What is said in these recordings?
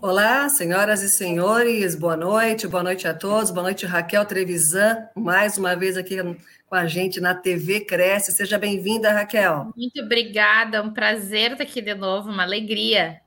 Olá, senhoras e senhores, boa noite, boa noite a todos, boa noite Raquel Trevisan, mais uma vez aqui com a gente na TV Cresce. Seja bem-vinda, Raquel. Muito obrigada, um prazer estar aqui de novo, uma alegria.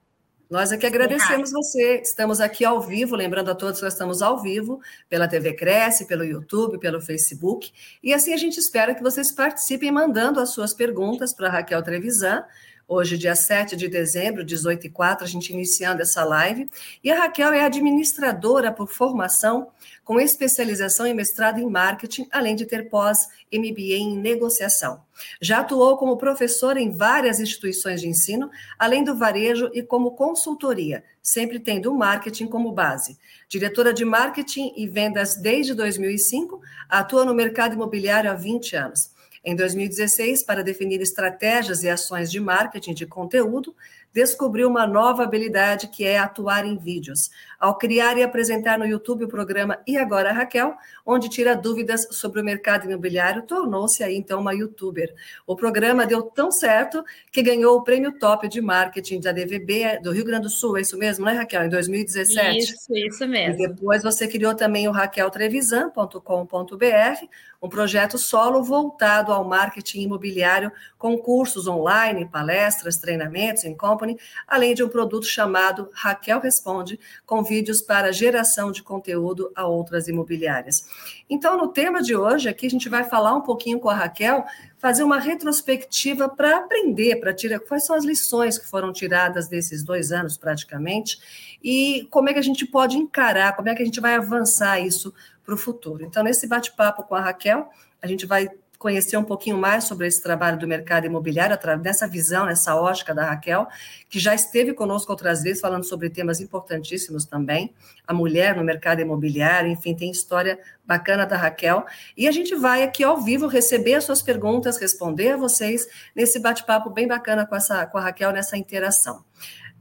Nós é que agradecemos você. Estamos aqui ao vivo, lembrando a todos que nós estamos ao vivo pela TV Cresce, pelo YouTube, pelo Facebook. E assim a gente espera que vocês participem mandando as suas perguntas para Raquel Trevisan. Hoje, dia 7 de dezembro, 18 e 4, a gente iniciando essa live. E a Raquel é administradora por formação com especialização em mestrado em marketing, além de ter pós-MBA em negociação. Já atuou como professora em várias instituições de ensino, além do varejo e como consultoria, sempre tendo o marketing como base. Diretora de marketing e vendas desde 2005, atua no mercado imobiliário há 20 anos. Em 2016, para definir estratégias e ações de marketing de conteúdo, descobriu uma nova habilidade que é atuar em vídeos. Ao criar e apresentar no YouTube o programa E Agora Raquel, onde tira dúvidas sobre o mercado imobiliário, tornou-se aí então uma youtuber. O programa deu tão certo que ganhou o prêmio top de marketing da DVB do Rio Grande do Sul, é isso mesmo, né, Raquel? Em 2017. Isso, isso mesmo. E depois você criou também o raqueltrevisan.com.br, um projeto solo voltado ao marketing imobiliário, com cursos online, palestras, treinamentos em company, além de um produto chamado Raquel Responde, com vídeos para geração de conteúdo a outras imobiliárias. Então, no tema de hoje, aqui a gente vai falar um pouquinho com a Raquel, fazer uma retrospectiva para aprender, para tirar quais são as lições que foram tiradas desses dois anos praticamente e como é que a gente pode encarar, como é que a gente vai avançar isso para o futuro. Então, nesse bate-papo com a Raquel, a gente vai conhecer um pouquinho mais sobre esse trabalho do mercado imobiliário, dessa visão, nessa ótica da Raquel, que já esteve conosco outras vezes falando sobre temas importantíssimos também, a mulher no mercado imobiliário, enfim, tem história bacana da Raquel. E a gente vai aqui ao vivo receber as suas perguntas, responder a vocês nesse bate-papo bem bacana com, essa, com a Raquel nessa interação.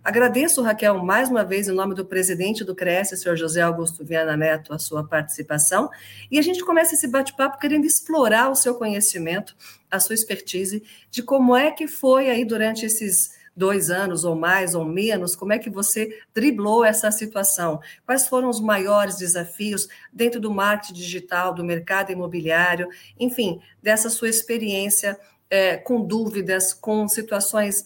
Agradeço, Raquel, mais uma vez, em nome do presidente do CRES, senhor José Augusto Viana Neto, a sua participação. E a gente começa esse bate-papo querendo explorar o seu conhecimento, a sua expertise, de como é que foi aí durante esses dois anos ou mais ou menos, como é que você driblou essa situação? Quais foram os maiores desafios dentro do marketing digital, do mercado imobiliário, enfim, dessa sua experiência é, com dúvidas, com situações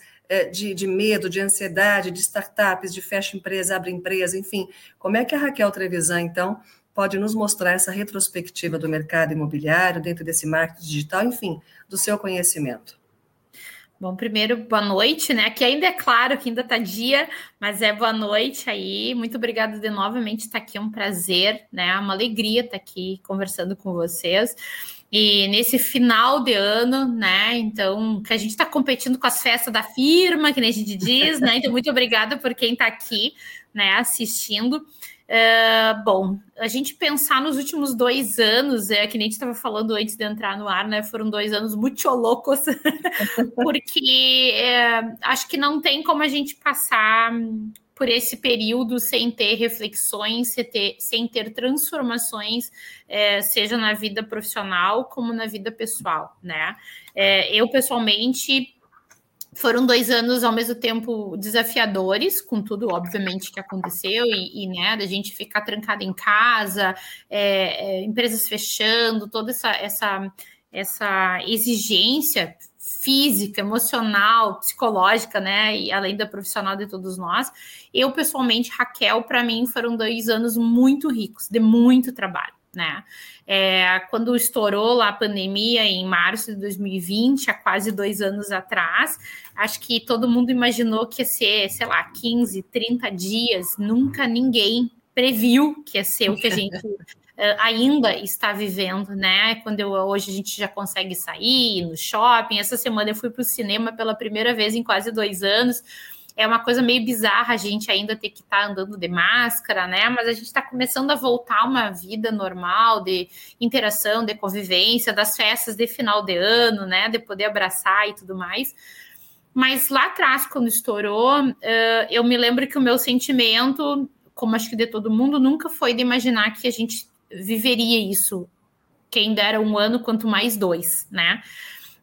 de, de, medo, de ansiedade, de startups, de fecha empresa, abre empresa, enfim. Como é que a Raquel Trevisan, então, pode nos mostrar essa retrospectiva do mercado imobiliário, dentro desse marketing digital, enfim, do seu conhecimento? Bom, primeiro, boa noite, né? Que ainda é claro que ainda está dia, mas é boa noite aí. Muito obrigada de novamente estar aqui, é um prazer, né? É uma alegria estar aqui conversando com vocês. E nesse final de ano, né? Então, que a gente está competindo com as festas da firma, que nem a gente diz, né? Então, muito obrigada por quem está aqui, né, assistindo. Uh, bom, a gente pensar nos últimos dois anos, é que nem a gente estava falando antes de entrar no ar, né? Foram dois anos muito loucos, porque é, acho que não tem como a gente passar por esse período sem ter reflexões, sem ter, sem ter transformações, é, seja na vida profissional como na vida pessoal, né? É, eu, pessoalmente, foram dois anos ao mesmo tempo desafiadores, com tudo, obviamente, que aconteceu, e, e né, da gente ficar trancada em casa, é, é empresas fechando, toda essa, essa, essa exigência física, emocional, psicológica, né? E além da profissional de todos nós. Eu, pessoalmente, Raquel, para mim, foram dois anos muito ricos, de muito trabalho, né? É, quando estourou lá a pandemia em março de 2020, há quase dois anos atrás, acho que todo mundo imaginou que ia ser, sei lá, 15, 30 dias, nunca ninguém previu que ia ser o que a gente uh, ainda está vivendo, né? Quando eu, hoje a gente já consegue sair no shopping. Essa semana eu fui para o cinema pela primeira vez em quase dois anos. É uma coisa meio bizarra a gente ainda ter que estar tá andando de máscara, né? Mas a gente está começando a voltar uma vida normal de interação, de convivência, das festas de final de ano, né? De poder abraçar e tudo mais. Mas lá atrás, quando estourou, eu me lembro que o meu sentimento, como acho que de todo mundo, nunca foi de imaginar que a gente viveria isso. Quem dera um ano, quanto mais dois, né?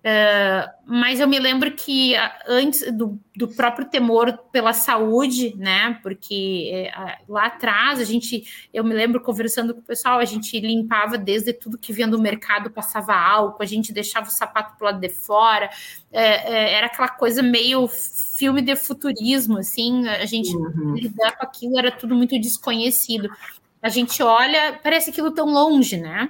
Uh, mas eu me lembro que antes do, do, próprio temor pela saúde, né? Porque uh, lá atrás a gente, eu me lembro conversando com o pessoal, a gente limpava desde tudo que vinha do mercado, passava álcool, a gente deixava o sapato pro lado de fora, é, é, era aquela coisa meio filme de futurismo, assim, a gente uhum. lidar com aquilo era tudo muito desconhecido. A gente olha, parece aquilo tão longe, né?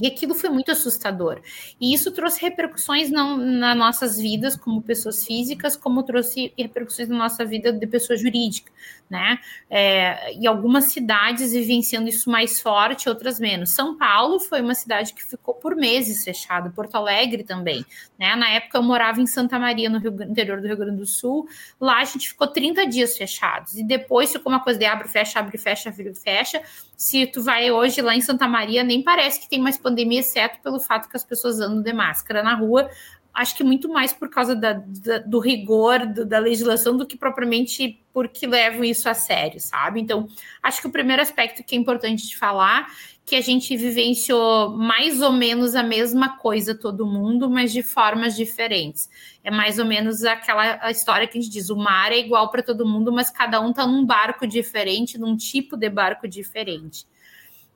E aquilo foi muito assustador. E isso trouxe repercussões não nas nossas vidas como pessoas físicas, como trouxe repercussões na nossa vida de pessoa jurídica, né? É, e algumas cidades vivenciando isso mais forte, outras menos. São Paulo foi uma cidade que ficou por meses fechada, Porto Alegre também, né? Na época eu morava em Santa Maria, no, Rio, interior do Rio Grande do Sul. Lá a gente ficou 30 dias fechados. E depois ficou uma coisa de abre, fecha, abre, fecha, abre, fecha. Se tu vai hoje lá em Santa Maria, nem parece que tem mais pandemia, exceto pelo fato que as pessoas andam de máscara na rua. Acho que muito mais por causa da, da, do rigor do, da legislação do que propriamente porque levam isso a sério, sabe? Então, acho que o primeiro aspecto que é importante de falar que a gente vivenciou mais ou menos a mesma coisa todo mundo, mas de formas diferentes. É mais ou menos aquela história que a gente diz: o mar é igual para todo mundo, mas cada um está num barco diferente, num tipo de barco diferente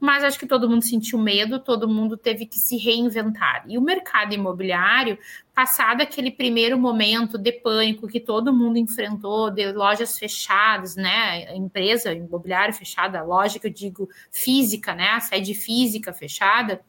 mas acho que todo mundo sentiu medo, todo mundo teve que se reinventar. E o mercado imobiliário, passado aquele primeiro momento de pânico que todo mundo enfrentou, de lojas fechadas, né, empresa imobiliária fechada, loja que eu digo física, né, a sede física fechada,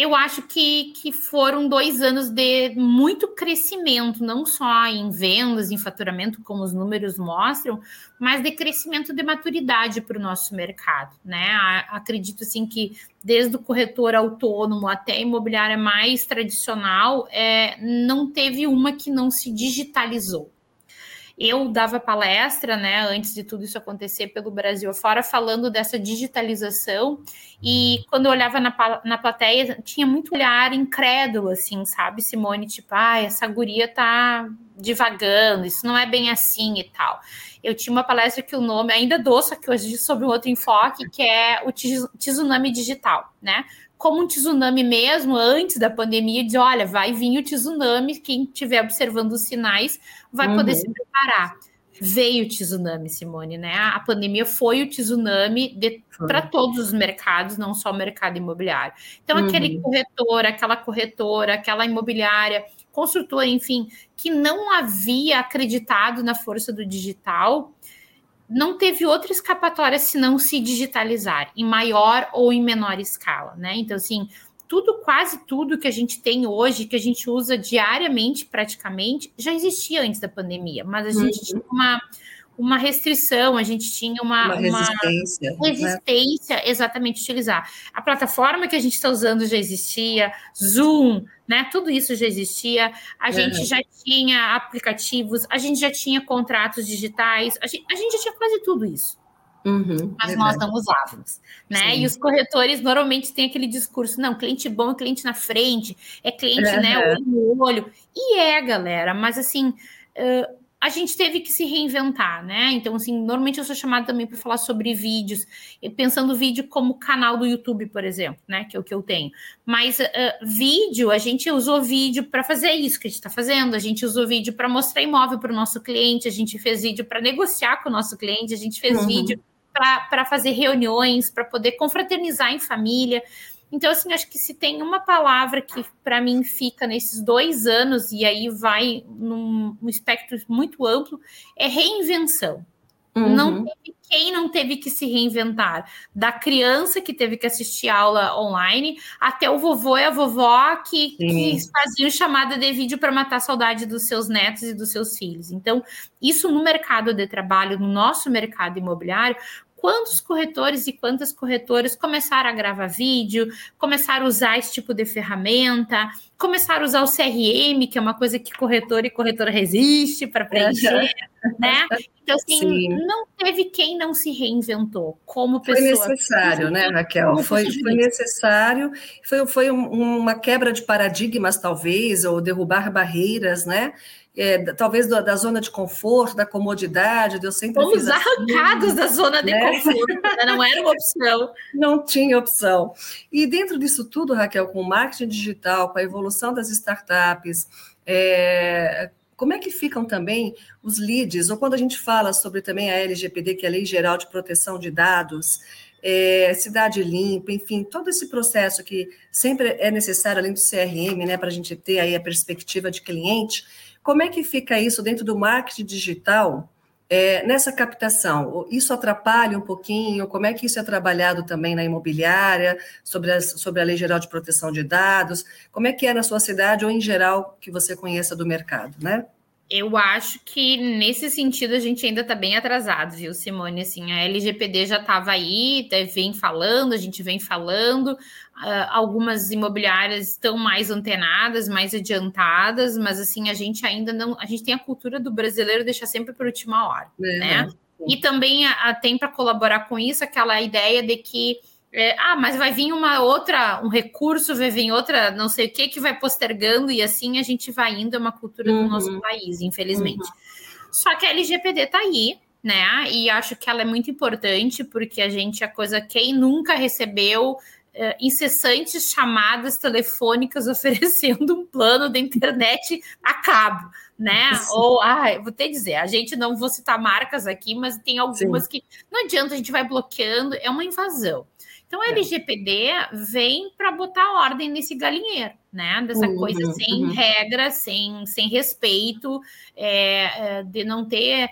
eu acho que, que foram dois anos de muito crescimento, não só em vendas, em faturamento, como os números mostram, mas de crescimento de maturidade para o nosso mercado. Né? Acredito assim que desde o corretor autônomo até a imobiliária mais tradicional, é, não teve uma que não se digitalizou eu dava palestra, né, antes de tudo isso acontecer pelo Brasil fora, falando dessa digitalização, e quando eu olhava na, na plateia, tinha muito olhar incrédulo, assim, sabe, Simone, tipo, ah, essa guria tá divagando, isso não é bem assim e tal. Eu tinha uma palestra que o nome, ainda dou, só que hoje sobre um outro enfoque, que é o tsunami digital, né? Como um tsunami mesmo, antes da pandemia, diz: olha, vai vir o tsunami, quem estiver observando os sinais vai uhum. poder se preparar. Veio o tsunami, Simone, né? A pandemia foi o tsunami para todos os mercados, não só o mercado imobiliário. Então, uhum. aquele corretor, aquela corretora, aquela imobiliária, construtora, enfim, que não havia acreditado na força do digital, não teve outra escapatória se não se digitalizar, em maior ou em menor escala, né? Então, assim, tudo, quase tudo que a gente tem hoje, que a gente usa diariamente, praticamente, já existia antes da pandemia, mas a gente uhum. tinha uma uma restrição, a gente tinha uma, uma resistência, uma resistência né? exatamente utilizar. A plataforma que a gente está usando já existia, Zoom, né? Tudo isso já existia. A gente já tinha aplicativos, a gente já tinha contratos digitais, a gente, a gente já tinha quase tudo isso. Uhum, mas verdade. nós não usávamos, né? Sim. E os corretores normalmente têm aquele discurso: não, cliente bom é cliente na frente, é cliente, uhum. né, olho no olho. E é, galera, mas assim, uh, a gente teve que se reinventar, né? Então, assim, normalmente eu sou chamada também para falar sobre vídeos, pensando vídeo como canal do YouTube, por exemplo, né? Que é o que eu tenho. Mas uh, vídeo, a gente usou vídeo para fazer isso que a gente está fazendo, a gente usou vídeo para mostrar imóvel para o nosso cliente, a gente fez vídeo para negociar com o nosso cliente, a gente fez uhum. vídeo para fazer reuniões, para poder confraternizar em família. Então, assim, acho que se tem uma palavra que para mim fica nesses dois anos, e aí vai num, num espectro muito amplo, é reinvenção. Uhum. Não teve quem não teve que se reinventar. Da criança que teve que assistir aula online, até o vovô e a vovó que, que faziam chamada de vídeo para matar a saudade dos seus netos e dos seus filhos. Então, isso no mercado de trabalho, no nosso mercado imobiliário, quantos corretores e quantas corretoras começaram a gravar vídeo, começaram a usar esse tipo de ferramenta, começaram a usar o CRM, que é uma coisa que corretor e corretora resiste para preencher, né? Então, assim, Sim. não teve quem não se reinventou como pessoa. Foi necessário, né, Raquel? Foi, foi necessário, foi, foi uma quebra de paradigmas, talvez, ou derrubar barreiras, né? É, talvez da, da, zona de conforto, da comodidade, de eu sempre Fomos assim, arrancados da zona de né? conforto, né? não era uma opção. Não tinha opção. E dentro disso tudo, Raquel, com o marketing digital, com a evolução das startups, é, como é que ficam também os leads, ou quando a gente fala sobre também a LGPD, que é a Lei Geral de Proteção de Dados, é, cidade limpa, enfim, todo esse processo que sempre é necessário, além do CRM, né, para a gente ter aí a perspectiva de cliente, como é que fica isso dentro do marketing digital é, nessa captação? Isso atrapalha um pouquinho? Como é que isso é trabalhado também na imobiliária, sobre a, sobre a Lei Geral de Proteção de Dados? Como é que é na sua cidade ou em geral que você conheça do mercado, né? Eu acho que nesse sentido a gente ainda está bem atrasado, viu, Simone? Assim, a LGPD já estava aí, vem falando, a gente vem falando. Uh, algumas imobiliárias estão mais antenadas, mais adiantadas, mas assim a gente ainda não, a gente tem a cultura do brasileiro deixar sempre para última hora, é, né? E também a, a, tem para colaborar com isso aquela ideia de que é, ah, mas vai vir uma outra, um recurso, vai vir outra, não sei o que, que vai postergando, e assim a gente vai indo, é uma cultura uhum. do nosso uhum. país, infelizmente. Uhum. Só que a LGPD tá aí, né? E acho que ela é muito importante, porque a gente, a coisa, quem nunca recebeu é, incessantes chamadas telefônicas oferecendo um plano da internet a cabo, né? Sim. Ou, ah, vou te dizer, a gente não vou citar marcas aqui, mas tem algumas Sim. que não adianta, a gente vai bloqueando, é uma invasão. Então, a é. LGPD vem para botar ordem nesse galinheiro, né? Dessa uhum, coisa sem uhum. regra, sem, sem respeito, é, é, de não ter.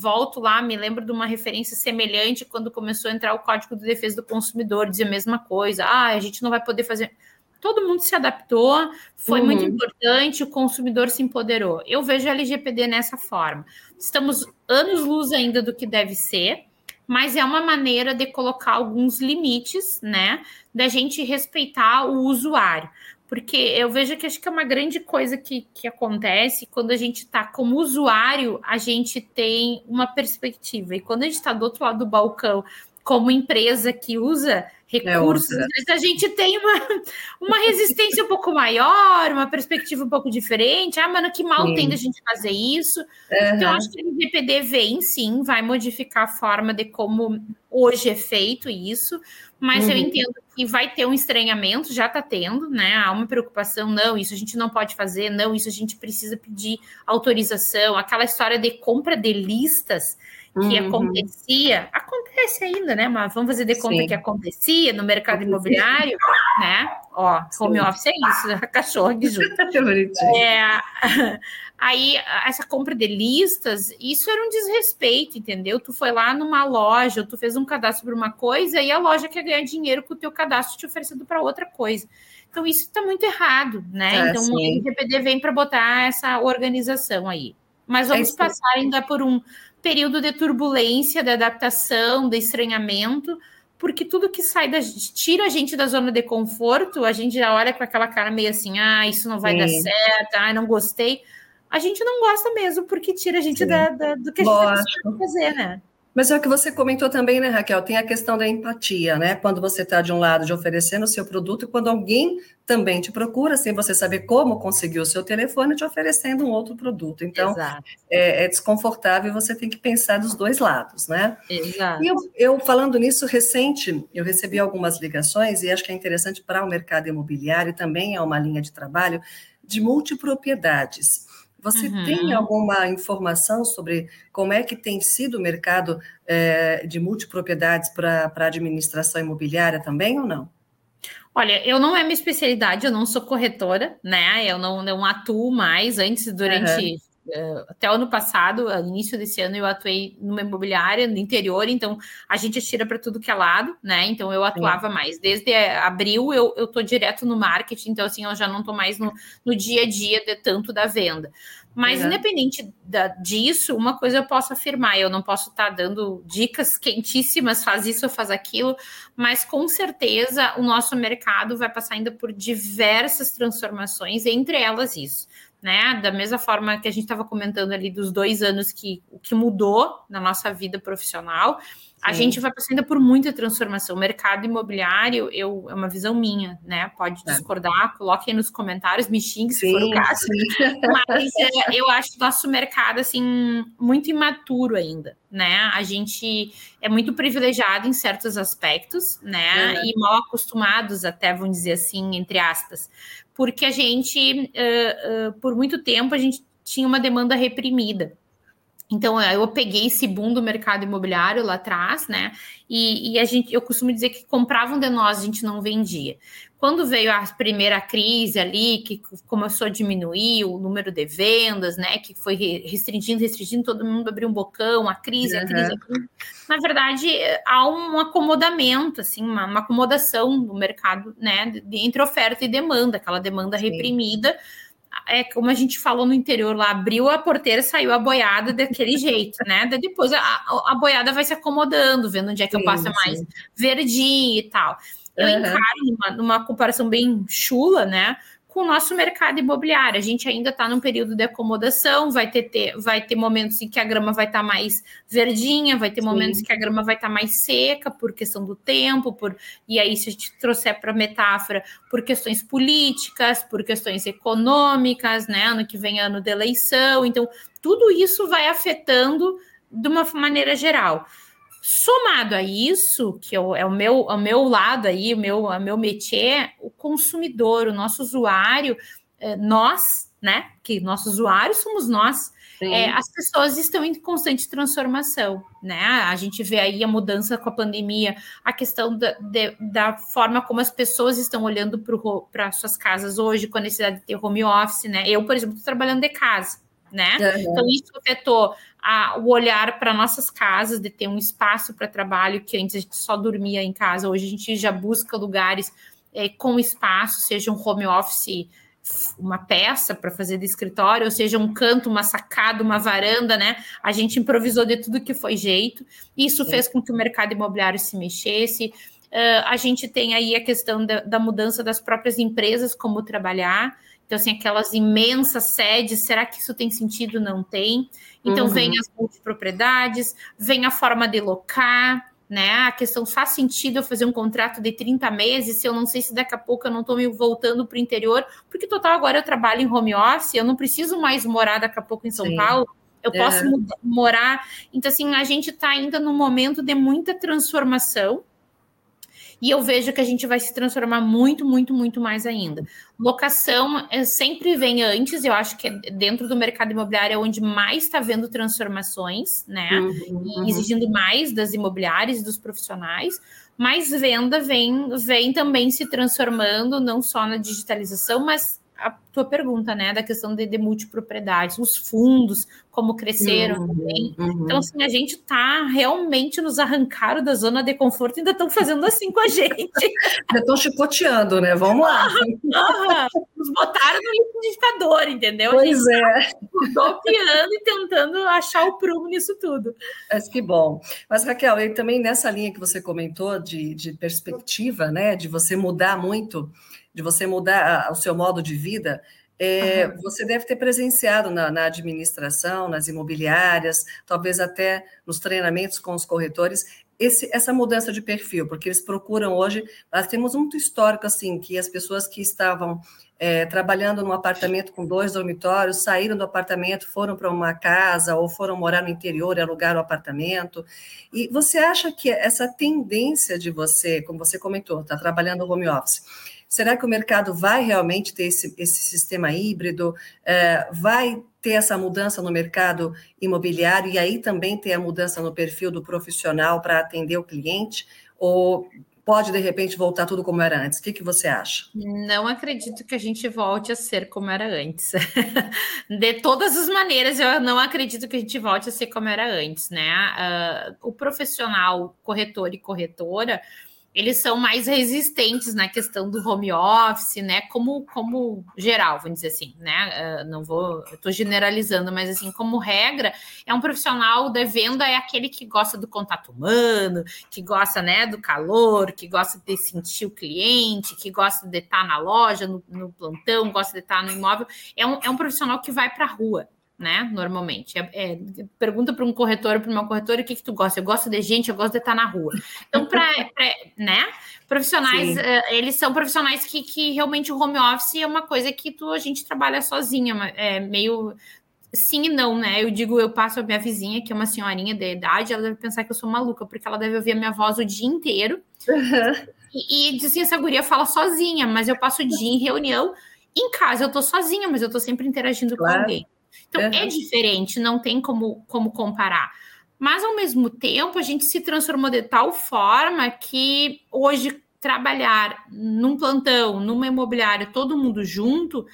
Volto lá, me lembro de uma referência semelhante quando começou a entrar o Código de Defesa do Consumidor, dizia a mesma coisa. Ah, a gente não vai poder fazer. Todo mundo se adaptou, foi uhum. muito importante, o consumidor se empoderou. Eu vejo a LGPD nessa forma. Estamos anos-luz ainda do que deve ser, mas é uma maneira de colocar alguns limites, né? Da gente respeitar o usuário. Porque eu vejo que acho que é uma grande coisa que, que acontece quando a gente está como usuário, a gente tem uma perspectiva. E quando a gente está do outro lado do balcão, como empresa que usa recursos, é a gente tem uma, uma resistência um pouco maior, uma perspectiva um pouco diferente. Ah, mano, que mal sim. tem da gente fazer isso. Uhum. Então, acho que LGPD vem, sim, vai modificar a forma de como hoje é feito isso, mas uhum. eu entendo que vai ter um estranhamento, já está tendo, né? Há uma preocupação, não, isso a gente não pode fazer, não, isso a gente precisa pedir autorização, aquela história de compra de listas que uhum. acontecia, acontece ainda, né? Mas vamos fazer de conta Sim. que acontecia no mercado imobiliário, né? Ó, home Sim. office é isso, a cachorra que junta. é, aí, essa compra de listas, isso era um desrespeito, entendeu? Tu foi lá numa loja, tu fez um cadastro para uma coisa e a loja quer ganhar dinheiro com o teu cadastro te oferecendo para outra coisa. Então, isso está muito errado, né? É, então, sim. o LGPD vem para botar essa organização aí. Mas vamos é passar ainda por um período de turbulência, de adaptação, de estranhamento, porque tudo que sai da tira a gente da zona de conforto, a gente já olha com aquela cara meio assim, ah, isso não vai Sim. dar certo, ah, não gostei. A gente não gosta mesmo, porque tira a gente da, da, do que a gente tem que fazer, né? Mas é o que você comentou também, né, Raquel? Tem a questão da empatia, né? Quando você está de um lado de oferecendo o seu produto, e quando alguém também te procura, sem você saber como conseguir o seu telefone, te oferecendo um outro produto. Então, é, é, desconfortável e você tem que pensar dos dois lados, né? Exato. E eu, eu, falando nisso, recente, eu recebi algumas ligações, e acho que é interessante para o mercado imobiliário, também é uma linha de trabalho, de multipropriedades. Você uhum. tem alguma informação sobre como é que tem sido o mercado é, de multipropriedades para a administração imobiliária também ou não? Olha, eu não é minha especialidade, eu não sou corretora, né? Eu não, não atuo mais. Antes, durante uhum. Uh, até o ano passado, início desse ano, eu atuei numa imobiliária no interior, então a gente atira para tudo que é lado, né? Então eu atuava Sim. mais. Desde abril eu, eu tô direto no marketing, então assim, eu já não tô mais no, no dia a dia de tanto da venda. Mas, uhum. independente da, disso, uma coisa eu posso afirmar: eu não posso estar tá dando dicas quentíssimas, faz isso ou faz aquilo, mas com certeza o nosso mercado vai passar ainda por diversas transformações, entre elas isso. Né? Da mesma forma que a gente estava comentando ali dos dois anos que o que mudou na nossa vida profissional, a gente vai passando por muita transformação. O mercado imobiliário eu, é uma visão minha, né? Pode é. discordar, coloquem nos comentários, me xingue se sim, for o caso. Mas é, eu acho o nosso mercado assim muito imaturo ainda, né? A gente é muito privilegiado em certos aspectos, né? É. E mal acostumados, até vamos dizer assim, entre aspas, porque a gente, uh, uh, por muito tempo, a gente tinha uma demanda reprimida. Então, eu peguei esse boom do mercado imobiliário lá atrás, né? E, e, a gente, eu costumo dizer que compravam de nós, a gente não vendia. Quando veio a primeira crise ali, que começou a diminuir o número de vendas, né? Que foi restringindo, restringindo, todo mundo abriu um bocão, a crise, uhum. a crise. Na verdade, há um acomodamento, assim, uma, uma acomodação no mercado, né? entre oferta e demanda, aquela demanda Sim. reprimida é como a gente falou no interior lá, abriu a porteira, saiu a boiada daquele jeito, né? Daí depois a, a, boiada vai se acomodando, vendo onde é que sim, eu passo mais verdinho e tal. Eu uhum. encaro numa, numa comparação bem chula, né? Com o nosso mercado imobiliário. A gente ainda está num período de acomodação, vai ter, ter, vai ter momentos em que a grama vai estar tá mais verdinha, vai ter Sim. momentos que a grama vai estar tá mais seca por questão do tempo, por e aí, se a gente trouxer para metáfora, por questões políticas, por questões econômicas, né? Ano que vem ano de eleição. Então, tudo isso vai afetando de uma maneira geral. Somado a isso, que é o meu, o meu lado aí, o meu, o meu métier, o consumidor, o nosso usuário, é, nós, né? Que nossos usuários somos nós. É, as pessoas estão em constante transformação, né? A gente vê aí a mudança com a pandemia, a questão da, de, da forma como as pessoas estão olhando para suas casas hoje, com a necessidade de ter home office, né? Eu, por exemplo, estou trabalhando de casa né? Uhum. Então, isso afetou a, o olhar para nossas casas, de ter um espaço para trabalho, que antes a gente só dormia em casa, hoje a gente já busca lugares é, com espaço, seja um home office, uma peça para fazer de escritório, ou seja, um canto, uma sacada, uma varanda, né? A gente improvisou de tudo que foi jeito, isso fez com que o mercado imobiliário se mexesse. Uh, a gente tem aí a questão da, da mudança das próprias empresas, como trabalhar. Então, assim, aquelas imensas sedes, será que isso tem sentido? Não tem. Então, uhum. vem as multipropriedades, vem a forma de locar, né? A questão faz sentido eu fazer um contrato de 30 meses, se eu não sei se daqui a pouco eu não estou me voltando para o interior, porque total agora eu trabalho em home office, eu não preciso mais morar daqui a pouco em São Sim. Paulo, eu é. posso morar. Então, assim, a gente está ainda num momento de muita transformação, e eu vejo que a gente vai se transformar muito, muito, muito mais ainda. Locação é, sempre vem antes, eu acho que é dentro do mercado imobiliário é onde mais está vendo transformações, né? Uhum, uhum. E exigindo mais das imobiliárias e dos profissionais. Mas venda vem, vem também se transformando, não só na digitalização, mas a tua pergunta, né, da questão de, de multipropriedades, os fundos, como cresceram uhum, também. Uhum. Então, assim, a gente tá realmente nos arrancaram da zona de conforto e ainda estão fazendo assim com a gente. ainda estão chicoteando, né? Vamos lá. nos botaram no liquidificador, entendeu? Pois é. Golpeando e tentando achar o prumo nisso tudo. Mas que bom. Mas, Raquel, e também nessa linha que você comentou de, de perspectiva, né, de você mudar muito de você mudar o seu modo de vida, é, uhum. você deve ter presenciado na, na, administração, nas imobiliárias, talvez até nos treinamentos com os corretores, esse, essa mudança de perfil, porque eles procuram hoje. Nós temos muito histórico assim que as pessoas que estavam é, trabalhando num apartamento com dois dormitórios saíram do apartamento, foram para uma casa ou foram morar no interior e alugaram o apartamento. E você acha que essa tendência de você, como você comentou, está trabalhando no home office, Será que o mercado vai realmente ter esse, esse sistema híbrido? É, vai ter essa mudança no mercado imobiliário e aí também ter a mudança no perfil do profissional para atender o cliente? Ou pode, de repente, voltar tudo como era antes? O que, que você acha? Não acredito que a gente volte a ser como era antes. de todas as maneiras, eu não acredito que a gente volte a ser como era antes, né? Uh, o profissional corretor e corretora eles são mais resistentes na questão do home office, né? Como, como geral, vamos dizer assim, né? Uh, não vou, estou generalizando, mas assim, como regra, é um profissional da venda, é aquele que gosta do contato humano, que gosta, né, do calor, que gosta de sentir o cliente, que gosta de estar na loja, no, no plantão, gosta de estar no imóvel. É um, é um profissional que vai para a rua, né? Normalmente. É, é, pergunta para um corretor, para uma corretora, o que, que tu gosta? Eu gosto de gente, eu gosto de estar na rua. Então, para né? Profissionais, uh, eles são profissionais que, que realmente o home office é uma coisa que tu, a gente trabalha sozinha, é meio sim e não, né? Eu digo, eu passo a minha vizinha, que é uma senhorinha de idade, ela deve pensar que eu sou maluca, porque ela deve ouvir a minha voz o dia inteiro. Uhum. E, e diz assim, essa guria fala sozinha, mas eu passo o dia em reunião. Em casa eu tô sozinha, mas eu tô sempre interagindo claro. com alguém. Então, uhum. é diferente, não tem como, como comparar. Mas, ao mesmo tempo, a gente se transformou de tal forma que hoje trabalhar num plantão, numa imobiliária, todo mundo junto,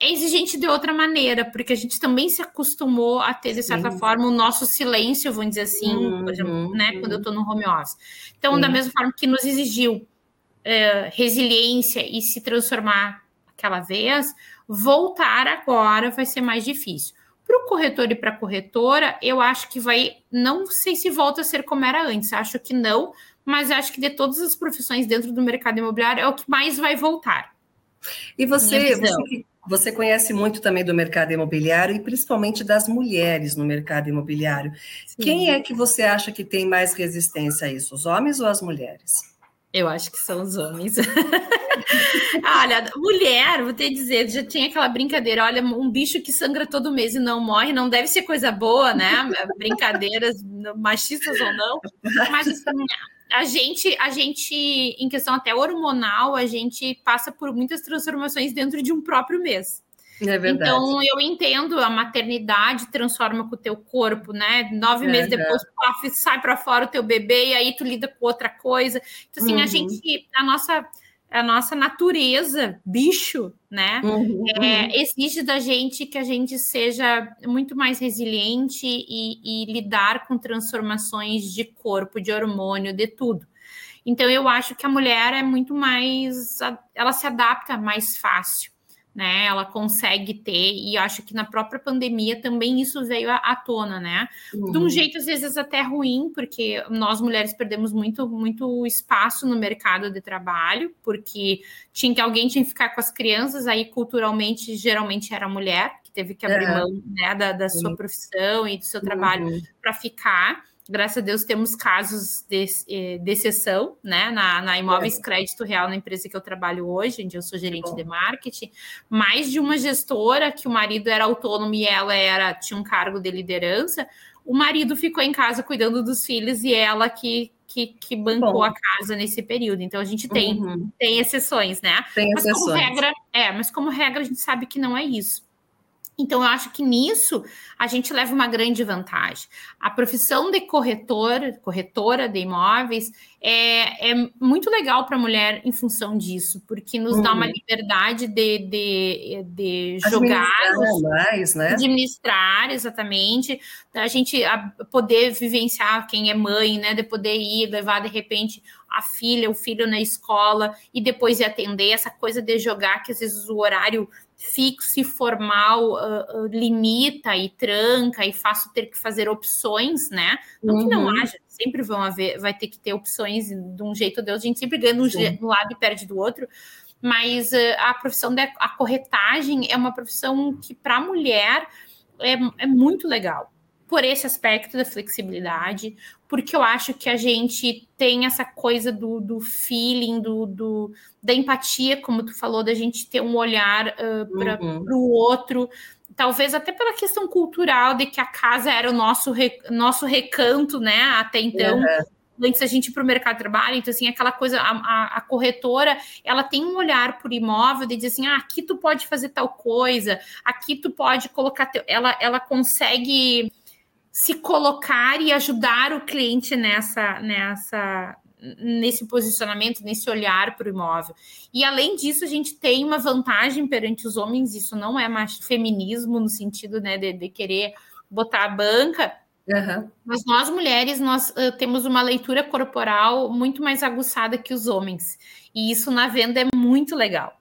é exigente de outra maneira, porque a gente também se acostumou a ter, de certa Sim. forma, o nosso silêncio, vamos dizer assim, uhum, por exemplo, né, quando eu estou no home office. Então, Sim. da mesma forma que nos exigiu é, resiliência e se transformar aquela vez, voltar agora vai ser mais difícil. Para o corretor e para a corretora, eu acho que vai. Não sei se volta a ser como era antes, acho que não, mas acho que de todas as profissões dentro do mercado imobiliário é o que mais vai voltar. E você, você, você conhece muito também do mercado imobiliário e principalmente das mulheres no mercado imobiliário. Sim. Quem é que você acha que tem mais resistência a isso, os homens ou as mulheres? Eu acho que são os homens. olha, mulher, vou te dizer, já tinha aquela brincadeira, olha, um bicho que sangra todo mês e não morre, não deve ser coisa boa, né? Brincadeiras machistas ou não. Mas assim, a gente, a gente, em questão até hormonal, a gente passa por muitas transformações dentro de um próprio mês. É verdade. Então, eu entendo, a maternidade transforma com o teu corpo, né? Nove é, meses depois, é. sai para fora o teu bebê e aí tu lida com outra coisa. Então, assim, uhum. a gente, a nossa, a nossa natureza, bicho, né? Uhum. É, exige da gente que a gente seja muito mais resiliente e, e lidar com transformações de corpo, de hormônio, de tudo. Então, eu acho que a mulher é muito mais. Ela se adapta mais fácil né? Ela consegue ter, e acho que na própria pandemia também isso veio à, tona, né? Uhum. De um uhum. jeito, às vezes, até ruim, porque nós mulheres perdemos muito, muito espaço no mercado de trabalho, porque tinha que alguém tinha que ficar com as crianças, aí culturalmente, geralmente era a mulher, que teve que abrir é. mão né, da, da sua profissão e do seu trabalho uhum. para ficar graças a Deus temos casos de, eh, de exceção, né, na, na Imóveis é. Crédito Real, na empresa que eu trabalho hoje, onde eu sou gerente de marketing, mais de uma gestora que o marido era autônomo e ela era tinha um cargo de liderança, o marido ficou em casa cuidando dos filhos e ela que que, que bancou Bom. a casa nesse período. Então a gente tem, uhum. tem exceções, né? Tem mas exceções. como regra, é, mas como regra a gente sabe que não é isso. Então, eu acho que nisso a gente leva uma grande vantagem. A profissão de corretor, corretora de imóveis é, é muito legal para a mulher em função disso, porque nos dá uma uhum. liberdade de, de, de jogar, administrar, mais, né? administrar, exatamente, a gente poder vivenciar quem é mãe, né? De poder ir, levar de repente a filha, o filho na escola e depois ir atender, essa coisa de jogar, que às vezes o horário fixo e formal uh, uh, limita e tranca e faço ter que fazer opções, né? Não uhum. que não uhum. haja, sempre vão haver, vai ter que ter opções de um jeito ou de outro, a gente sempre ganha de um lado e perde do outro. Mas uh, a profissão da a corretagem é uma profissão que, para a mulher, é, é muito legal por esse aspecto da flexibilidade, porque eu acho que a gente tem essa coisa do, do feeling, do, do, da empatia, como tu falou, da gente ter um olhar uh, para o uhum. outro, talvez até pela questão cultural de que a casa era o nosso, re, nosso recanto, né, até então. Uhum antes a gente ir para o mercado de trabalho, então assim, aquela coisa, a, a, a, corretora, ela tem um olhar por imóvel de dizer assim, ah, aqui tu pode fazer tal coisa, aqui tu pode colocar, teu... ela, ela consegue se colocar e ajudar o cliente nessa, nessa, nesse posicionamento, nesse olhar para o imóvel. E além disso, a gente tem uma vantagem perante os homens, isso não é mais feminismo no sentido né, de, de querer botar a banca, Uhum. Mas nós mulheres, nós uh, temos uma leitura corporal muito mais aguçada que os homens. E isso na venda é muito legal.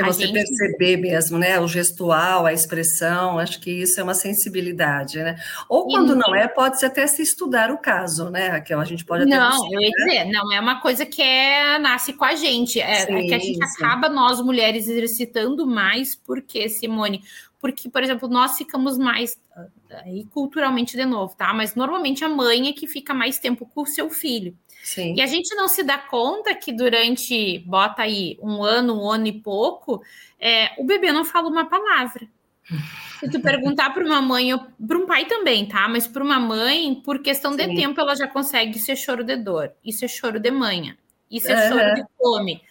É você gente... perceber mesmo, né? O gestual, a expressão, acho que isso é uma sensibilidade, né? Ou quando e... não é, pode-se até se estudar o caso, né, Raquel? A gente pode até. Não, eu ia dizer, não é uma coisa que é, nasce com a gente, é, sim, é que a gente sim. acaba, nós mulheres, exercitando mais, porque, Simone, porque, por exemplo, nós ficamos mais aí culturalmente de novo, tá? Mas normalmente a mãe é que fica mais tempo com o seu filho. Sim. E a gente não se dá conta que durante, bota aí, um ano, um ano e pouco, é, o bebê não fala uma palavra. Se tu perguntar para uma mãe, para um pai também, tá? Mas para uma mãe, por questão Sim. de tempo, ela já consegue ser choro de dor, isso é choro de manha, isso é uhum. choro de fome.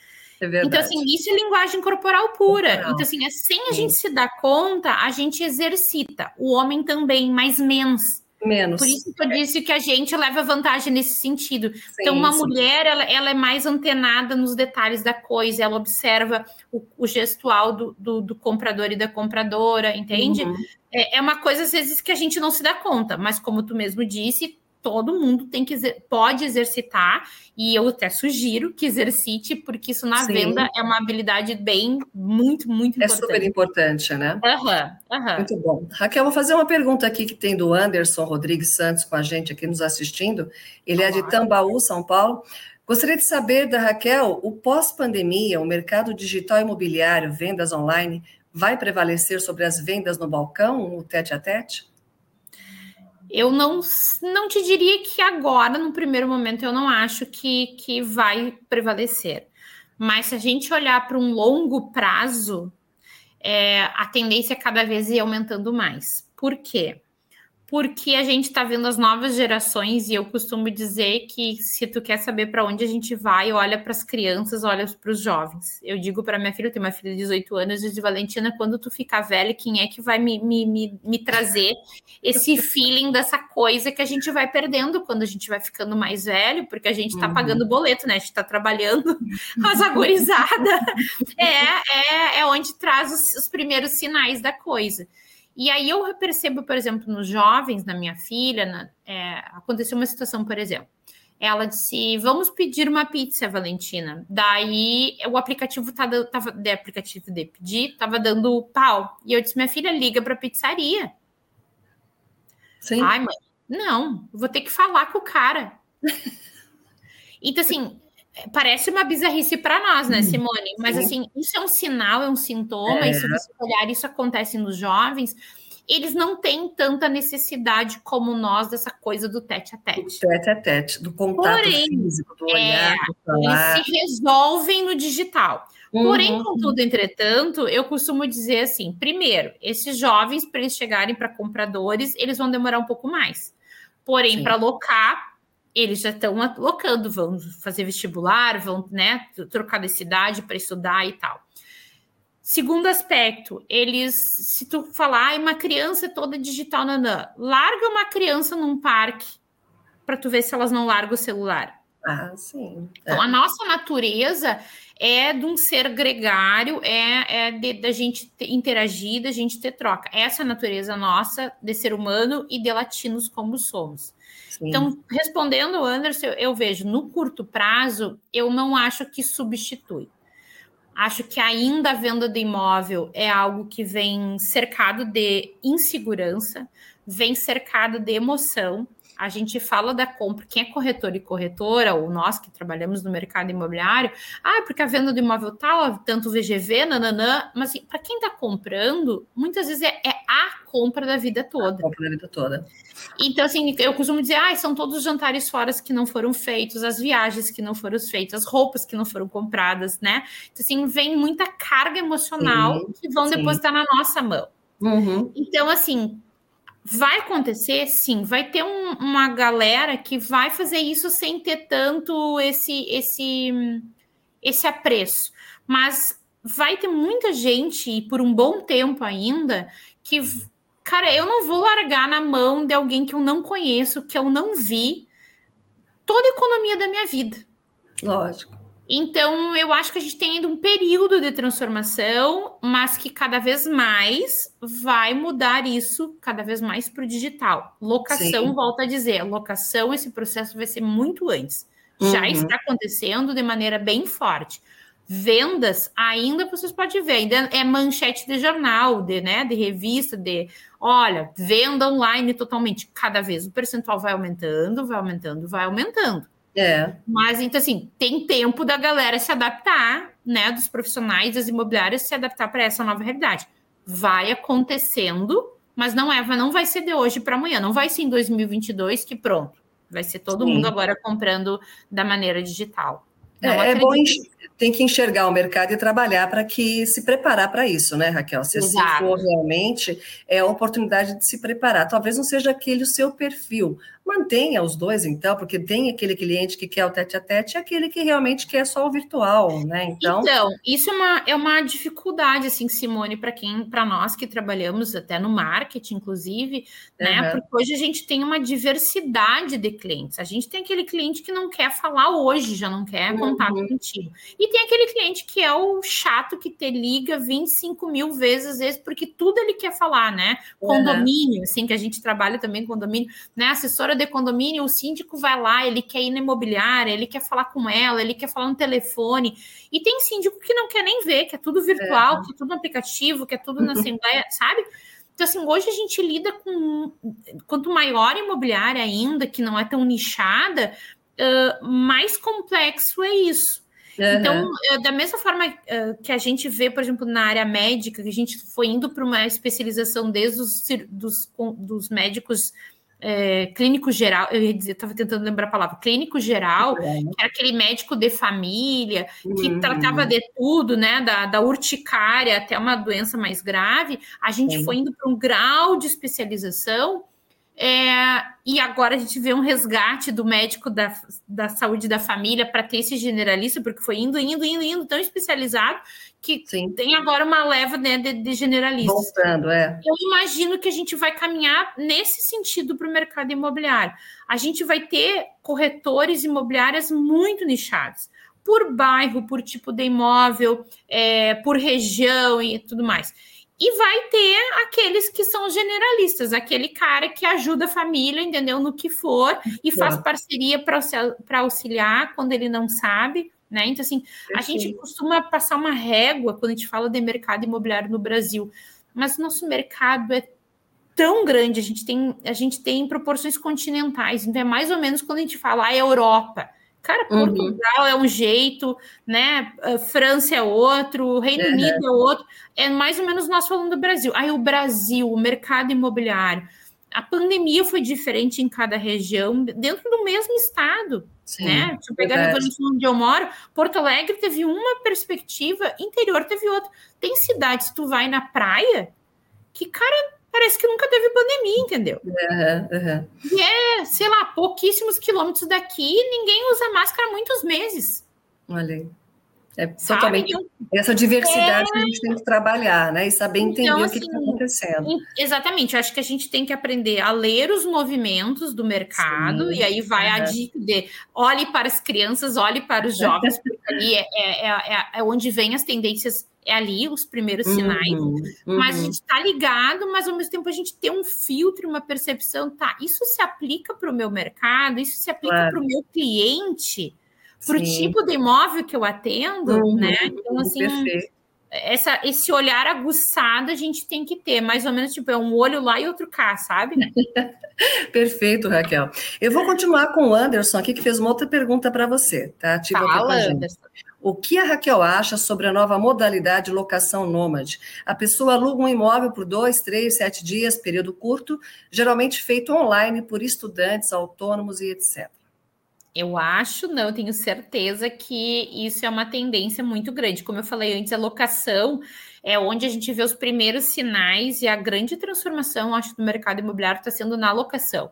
É então, assim, isso é linguagem corporal pura. Corporal. Então, assim, é, sem a Sim. gente se dar conta, a gente exercita. O homem também, mas menos. Menos. Por isso que eu disse que a gente leva vantagem nesse sentido. Sim, então, uma sim. mulher, ela, ela, é mais antenada nos detalhes da coisa, ela observa o, o gestual do, do, do, comprador e da compradora, entende? Uhum. É, é, uma coisa, às vezes, que a gente não se dá conta, mas como tu mesmo disse, todo mundo tem que pode exercitar e eu até sugiro que exercite porque isso na Sim. venda é uma habilidade bem muito muito é importante. É super importante, né? Uhum, uhum. Muito bom. Raquel, vou fazer uma pergunta aqui que tem do Anderson Rodrigues Santos com a gente aqui nos assistindo. Ele é de Tambaú, São Paulo. Gostaria de saber da Raquel, o pós-pandemia, o mercado digital imobiliário, vendas online, vai prevalecer sobre as vendas no balcão, o tete a tete? Eu não, não te diria que agora, no primeiro momento, eu não acho que, que vai prevalecer. Mas se a gente olhar para um longo prazo, é, a tendência é cada vez ir aumentando mais. Por quê? Porque a gente está vendo as novas gerações e eu costumo dizer que se tu quer saber para onde a gente vai, olha para as crianças, olha para os jovens. Eu digo para minha filha, eu tenho uma filha de 18 anos, eu digo, Valentina, quando tu ficar velha, quem é que vai me, me, me, me trazer esse feeling dessa coisa que a gente vai perdendo quando a gente vai ficando mais velho, porque a gente está uhum. pagando boleto, né? A gente está trabalhando as agorizadas. é, é, é onde traz os, os primeiros sinais da coisa. E aí eu percebo, por exemplo, nos jovens, na minha filha, na, é, aconteceu uma situação, por exemplo. Ela disse: Vamos pedir uma pizza, Valentina. Daí o aplicativo tá, tava, de aplicativo de pedir estava dando pau. E eu disse: Minha filha, liga para a pizzaria. Sim. Ai, mãe, não, vou ter que falar com o cara. então, assim, parece uma bizarrice para nós, né, Simone? Mas Sim. assim, isso é um sinal, é um sintoma, é. e se você olhar, isso acontece nos jovens. Eles não têm tanta necessidade como nós dessa coisa do tete a tete. Do tete a tete, do contato Porém, físico, do olhar, é, do falar. Eles se resolvem no digital. Uhum. Porém, contudo, entretanto, eu costumo dizer assim: primeiro, esses jovens, para eles chegarem para compradores, eles vão demorar um pouco mais. Porém, para locar, eles já estão alocando, vão fazer vestibular, vão né, trocar de cidade para estudar e tal. Segundo aspecto, eles, se tu falar, uma criança toda digital, nanã, larga uma criança num parque para tu ver se elas não largam o celular. Ah, sim. É. Então, a nossa natureza é de um ser gregário, é, é da gente interagir, da gente ter troca. Essa é a natureza nossa de ser humano e de latinos como somos. Então, respondendo, Anderson, eu, vejo no curto prazo, eu não acho que substitui. Acho que ainda a venda de imóvel é algo que vem cercado de insegurança, vem cercado de emoção, a gente fala da compra, quem é corretor e corretora, ou nós que trabalhamos no mercado imobiliário, ah, porque a venda do imóvel tal, tanto VGV, nananã, mas assim, para quem está comprando, muitas vezes é, é, a compra da vida toda. A compra da vida toda. Então, assim, eu costumo dizer, ah, são todos os jantares fora que não foram feitos, as viagens que não foram feitas, as roupas que não foram compradas, né? Então, assim, vem muita carga emocional sim, que vão sim. depositar na nossa mão. Uhum. Então, assim, Vai acontecer, sim, vai ter um, uma galera que vai fazer isso sem ter tanto esse esse esse apreço, mas vai ter muita gente e por um bom tempo ainda que cara, eu não vou largar na mão de alguém que eu não conheço, que eu não vi toda a economia da minha vida. Lógico. Então, eu acho que a gente tem ainda um período de transformação, mas que cada vez mais vai mudar isso cada vez mais para o digital. Locação, Sim. volta a dizer, locação, esse processo vai ser muito antes. Uhum. Já está acontecendo de maneira bem forte. Vendas, ainda vocês podem ver, ainda é manchete de jornal, de, né, de revista, de olha, venda online totalmente. Cada vez o percentual vai aumentando, vai aumentando, vai aumentando. É. Mas, então, assim, tem tempo da galera se adaptar, né? Dos profissionais das imobiliárias se adaptar para essa nova realidade. Vai acontecendo, mas não é, não vai ser de hoje para amanhã, não vai ser em 2022 que pronto. Vai ser todo Sim. mundo agora comprando da maneira digital. é, é bom tem que enxergar o mercado e trabalhar para que se preparar para isso, né, Raquel? Se assim for realmente, é a oportunidade de se preparar. Talvez não seja aquele o seu perfil, Mantenha os dois, então, porque tem aquele cliente que quer o tete a tete e aquele que realmente quer só o virtual, né? Então, então isso é uma, é uma dificuldade, assim, Simone, para quem, para nós que trabalhamos até no marketing, inclusive, né? Uhum. Porque hoje a gente tem uma diversidade de clientes. A gente tem aquele cliente que não quer falar hoje, já não quer uhum. contato contigo. E tem aquele cliente que é o chato que te liga 25 mil vezes, às vezes, porque tudo ele quer falar, né? Condomínio, uhum. assim, que a gente trabalha também condomínio, né? Assessora de condomínio, o síndico vai lá, ele quer ir na imobiliária, ele quer falar com ela, ele quer falar no telefone. E tem síndico que não quer nem ver, que é tudo virtual, é. que é tudo no aplicativo, que é tudo na assembleia, sabe? Então, assim, hoje a gente lida com. Quanto maior a imobiliária ainda, que não é tão nichada, uh, mais complexo é isso. Uhum. Então, da mesma forma uh, que a gente vê, por exemplo, na área médica, que a gente foi indo para uma especialização desde os dos, dos médicos é, clínico geral, eu estava tentando lembrar a palavra, clínico geral, é. que era aquele médico de família, que uhum. tratava de tudo, né, da, da urticária até uma doença mais grave, a gente foi indo para um grau de especialização é, e agora a gente vê um resgate do médico da, da saúde da família para ter esse generalista, porque foi indo, indo, indo, indo, tão especializado que Sim. tem agora uma leva né, de, de generalistas. Voltando, é. Eu imagino que a gente vai caminhar nesse sentido para o mercado imobiliário. A gente vai ter corretores imobiliários muito nichados por bairro, por tipo de imóvel, é, por região e tudo mais. E vai ter aqueles que são generalistas, aquele cara que ajuda a família, entendeu? No que for, e faz parceria para auxiliar quando ele não sabe, né? Então, assim, a gente costuma passar uma régua quando a gente fala de mercado imobiliário no Brasil, mas nosso mercado é tão grande, a gente tem, a gente tem proporções continentais, então é mais ou menos quando a gente fala a Europa. Cara, uhum. Portugal uhum. é um jeito, né? A França é outro, Reino uhum. Unido é outro. É mais ou menos nós falando do Brasil. Aí o Brasil, o mercado imobiliário. A pandemia foi diferente em cada região, dentro do mesmo estado. Sim, né? Se eu pegar a Revolução onde eu moro, Porto Alegre teve uma perspectiva, interior teve outra. Tem cidades, tu vai na praia, que, cara, parece que nunca teve pandemia, entendeu? Uhum, uhum. E é, sei lá, pouquíssimos quilômetros daqui, ninguém usa máscara há muitos meses. Olha aí. É totalmente então, essa diversidade é... que a gente tem que trabalhar, né? E saber entender então, o que está assim, acontecendo. Exatamente, eu acho que a gente tem que aprender a ler os movimentos do mercado, Sim. e aí vai a dica de olhe para as crianças, olhe para os jovens, porque ali é, é, é, é onde vem as tendências é ali os primeiros uhum, sinais, uhum, uhum. mas a gente está ligado, mas ao mesmo tempo a gente tem um filtro, uma percepção, tá? Isso se aplica para o meu mercado, isso se aplica claro. para o meu cliente, para o tipo de imóvel que eu atendo, uhum, né? Então, assim, essa, esse olhar aguçado a gente tem que ter, mais ou menos, tipo, é um olho lá e outro cá, sabe? Perfeito, Raquel. Eu vou continuar com o Anderson aqui, que fez uma outra pergunta para você, tá? Ativa Fala, Anderson. O que a Raquel acha sobre a nova modalidade de locação nômade? A pessoa aluga um imóvel por dois, três, sete dias, período curto, geralmente feito online por estudantes, autônomos e etc. Eu acho, não, eu tenho certeza que isso é uma tendência muito grande. Como eu falei antes, a locação é onde a gente vê os primeiros sinais e a grande transformação, acho, do mercado imobiliário está sendo na locação.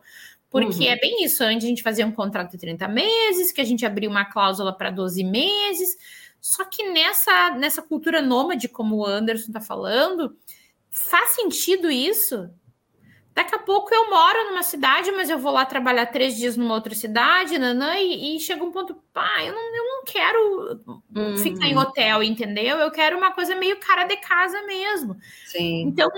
Porque uhum. é bem isso, antes a gente fazia um contrato de 30 meses, que a gente abria uma cláusula para 12 meses. Só que nessa, nessa cultura nômade, como o Anderson está falando, faz sentido isso? Daqui a pouco eu moro numa cidade, mas eu vou lá trabalhar três dias numa outra cidade, nanã, e, e chega um ponto, pá, eu não, eu não quero uhum. ficar em hotel, entendeu? Eu quero uma coisa meio cara de casa mesmo. Sim. Então,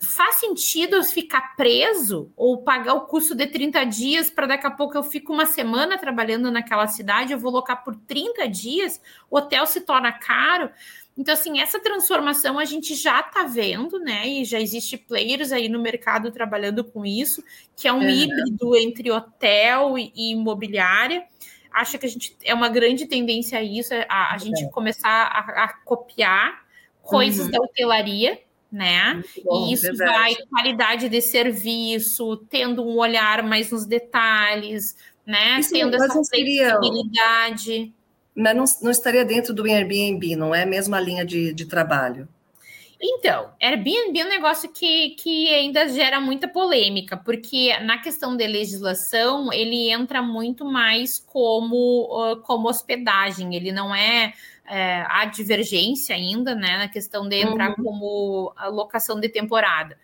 faz sentido ficar preso ou pagar o custo de 30 dias para daqui a pouco eu fico uma semana trabalhando naquela cidade, eu vou locar por 30 dias, o hotel se torna caro. Então, assim, essa transformação a gente já está vendo, né? E já existe players aí no mercado trabalhando com isso, que é um híbrido entre hotel e, e, imobiliária. Acho que a gente é uma grande tendência a isso, a, a gente começar a, a copiar coisas uhum. da hotelaria, né? Bom, e isso verdade. vai qualidade de serviço, tendo um olhar mais nos detalhes, né? Isso, tendo essa flexibilidade não, não estaria dentro do Airbnb, não é a mesma linha de, de trabalho. Então, Airbnb é um negócio que, que ainda gera muita polêmica, porque na questão de legislação ele entra muito mais como, como hospedagem, ele não é, é a divergência ainda, né, na questão de entrar uhum. como locação de temporada.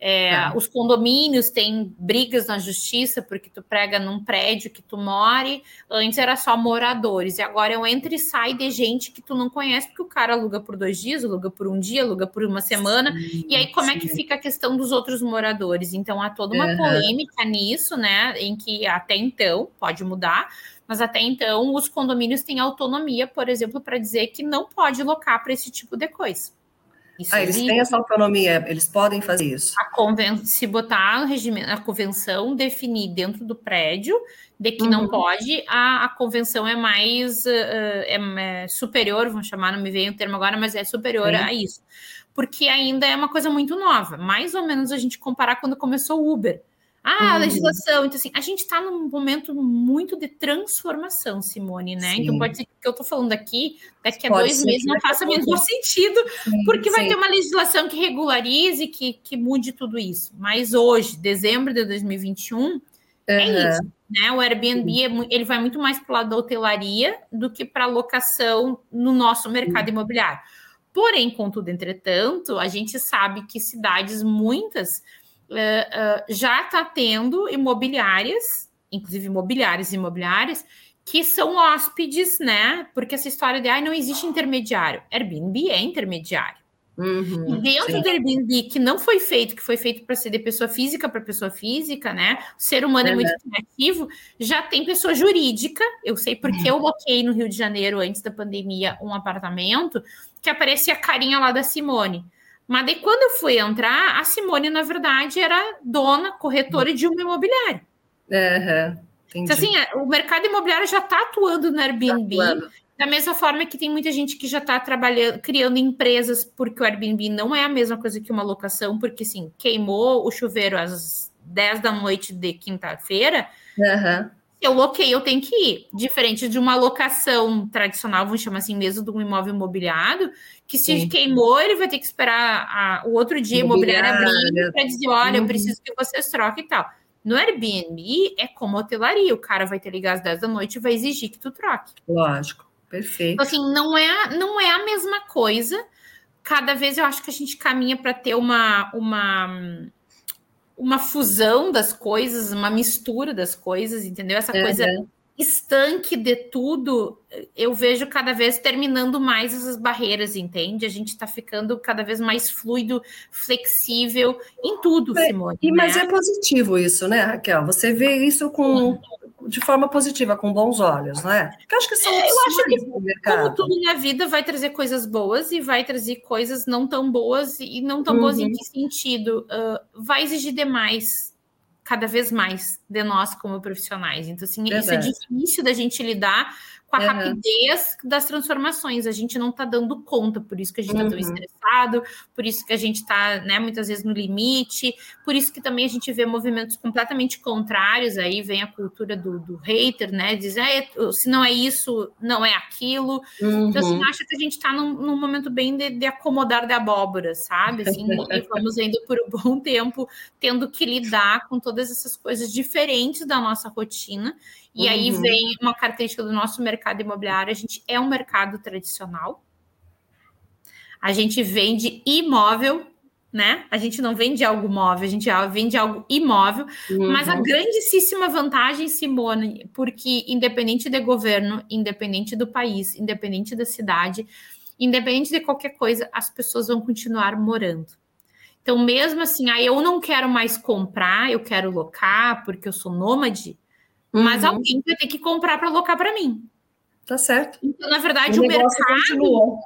É, tá. Os condomínios têm brigas na justiça porque tu prega num prédio que tu more. Antes era só moradores, e agora é um entra e sai de gente que tu não conhece, porque o cara aluga por dois dias, aluga por um dia, aluga por uma semana. Sim, e aí, como sim. é que fica a questão dos outros moradores? Então, há toda uma uhum. polêmica nisso, né? Em que até então pode mudar. Mas até então, os condomínios têm autonomia, por exemplo, para dizer que não pode locar para esse tipo de coisa. Isso ah, eles têm essa autonomia, eles podem fazer isso. A conven se botar a convenção definir dentro do prédio de que uhum. não pode, a, a convenção é mais uh, é, é, superior, vamos chamar, não me veio o termo agora, mas é superior Sim. a isso. Porque ainda é uma coisa muito nova. Mais ou menos a gente comparar quando começou o Uber. Ah, uhum. legislação. Então, assim, a gente está num momento muito de transformação, Simone, né? Sim. Então, pode ser que eu estou falando aqui, daqui a pode dois meses não faça o menor sentido, sim, porque vai sim. ter uma legislação que regularize, que, que mude tudo isso. Mas hoje, dezembro de 2021, uhum. é isso. Né? O Airbnb é, ele vai muito mais para o lado da hotelaria do que para locação no nosso mercado imobiliário. Porém, contudo, entretanto, a gente sabe que cidades, muitas, já está tendo imobiliárias, inclusive imobiliárias e imobiliárias, que são hóspedes, né? Porque essa história de ah, não existe intermediário. Airbnb é intermediário. Uhum, e dentro sim. do Airbnb, que não foi feito, que foi feito para ser de pessoa física para pessoa física, né? O ser humano uhum. é muito criativo, já tem pessoa jurídica. Eu sei porque uhum. eu loquei no Rio de Janeiro, antes da pandemia, um apartamento que aparecia a carinha lá da Simone. Mas daí, quando eu fui entrar, a Simone, na verdade, era dona, corretora de um imobiliário. Uhum, então, assim, é, o mercado imobiliário já está atuando no Airbnb. Tá da mesma forma que tem muita gente que já está trabalhando, criando empresas, porque o Airbnb não é a mesma coisa que uma locação, porque assim, queimou o chuveiro às 10 da noite de quinta-feira. Uhum eu loquei, eu tenho que ir. Diferente de uma locação tradicional, vamos chamar assim mesmo, de um imóvel imobiliário, que se Sim. queimou, ele vai ter que esperar a, o outro dia imobiliário abrir para dizer: olha, uhum. eu preciso que vocês troquem e tal. No Airbnb é como hotelaria, o cara vai te ligar às 10 da noite e vai exigir que tu troque. Lógico, perfeito. Então, assim, não é, não é a mesma coisa. Cada vez eu acho que a gente caminha para ter uma, uma uma fusão das coisas, uma mistura das coisas, entendeu? Essa uhum. coisa estanque de tudo, eu vejo cada vez terminando mais essas barreiras, entende? A gente está ficando cada vez mais fluido, flexível em tudo, é, Simone. E, né? Mas é positivo isso, né, Raquel? Você vê isso com, de forma positiva, com bons olhos, não é? Porque eu acho que são é, Eu acho que, como tudo na vida, vai trazer coisas boas e vai trazer coisas não tão boas e não tão uhum. boas em uhum. que sentido? Uh, vai exigir demais cada vez mais de nós como profissionais. Então, assim, isso é difícil da gente lidar com a uhum. rapidez das transformações. A gente não está dando conta, por isso que a gente está uhum. tão estressado, por isso que a gente está, né, muitas vezes no limite, por isso que também a gente vê movimentos completamente contrários. Aí vem a cultura do, do hater, né? Dizer, ah, se não é isso, não é aquilo. Uhum. Então, assim, uhum. acho que a gente está num, num, momento bem de, de, acomodar de abóbora, sabe? Assim, e vamos ainda por um bom tempo tendo que lidar com todas essas coisas diferentes da nossa rotina e uhum. aí vem uma característica do nosso mercado imobiliário: a gente é um mercado tradicional. A gente vende imóvel né? A gente não vende algo móvel, a gente vende algo imóvel, uhum. mas a grandíssima vantagem, Simone, porque independente de governo, independente do país, independente da cidade, independente de qualquer coisa, as pessoas vão continuar morando. Então, mesmo assim, aí eu não quero mais comprar, eu quero locar, porque eu sou nômade, uhum. mas alguém vai ter que comprar para locar para mim. Tá certo. Então, na verdade, o, o mercado. Continua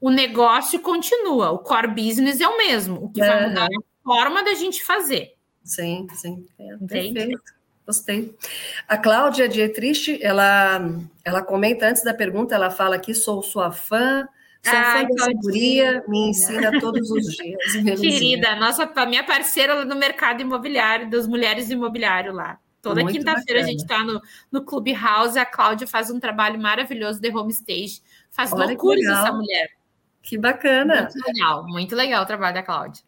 o negócio continua, o core business é o mesmo. O que é. vai mudar é a forma da gente fazer. Sim, sim. É, perfeito. Gostei. A Cláudia Dietrich, ela, ela comenta antes da pergunta, ela fala aqui, sou sua fã, sou Ai, fã da seguria, me ensina todos os dias. Querida, nossa, minha parceira no mercado imobiliário, das mulheres imobiliário lá. Toda quinta-feira a gente está no, no Clubhouse, a Cláudia faz um trabalho maravilhoso de homestage, faz Olha loucuras essa mulher. Que bacana. Muito legal, muito legal o trabalho da Cláudia.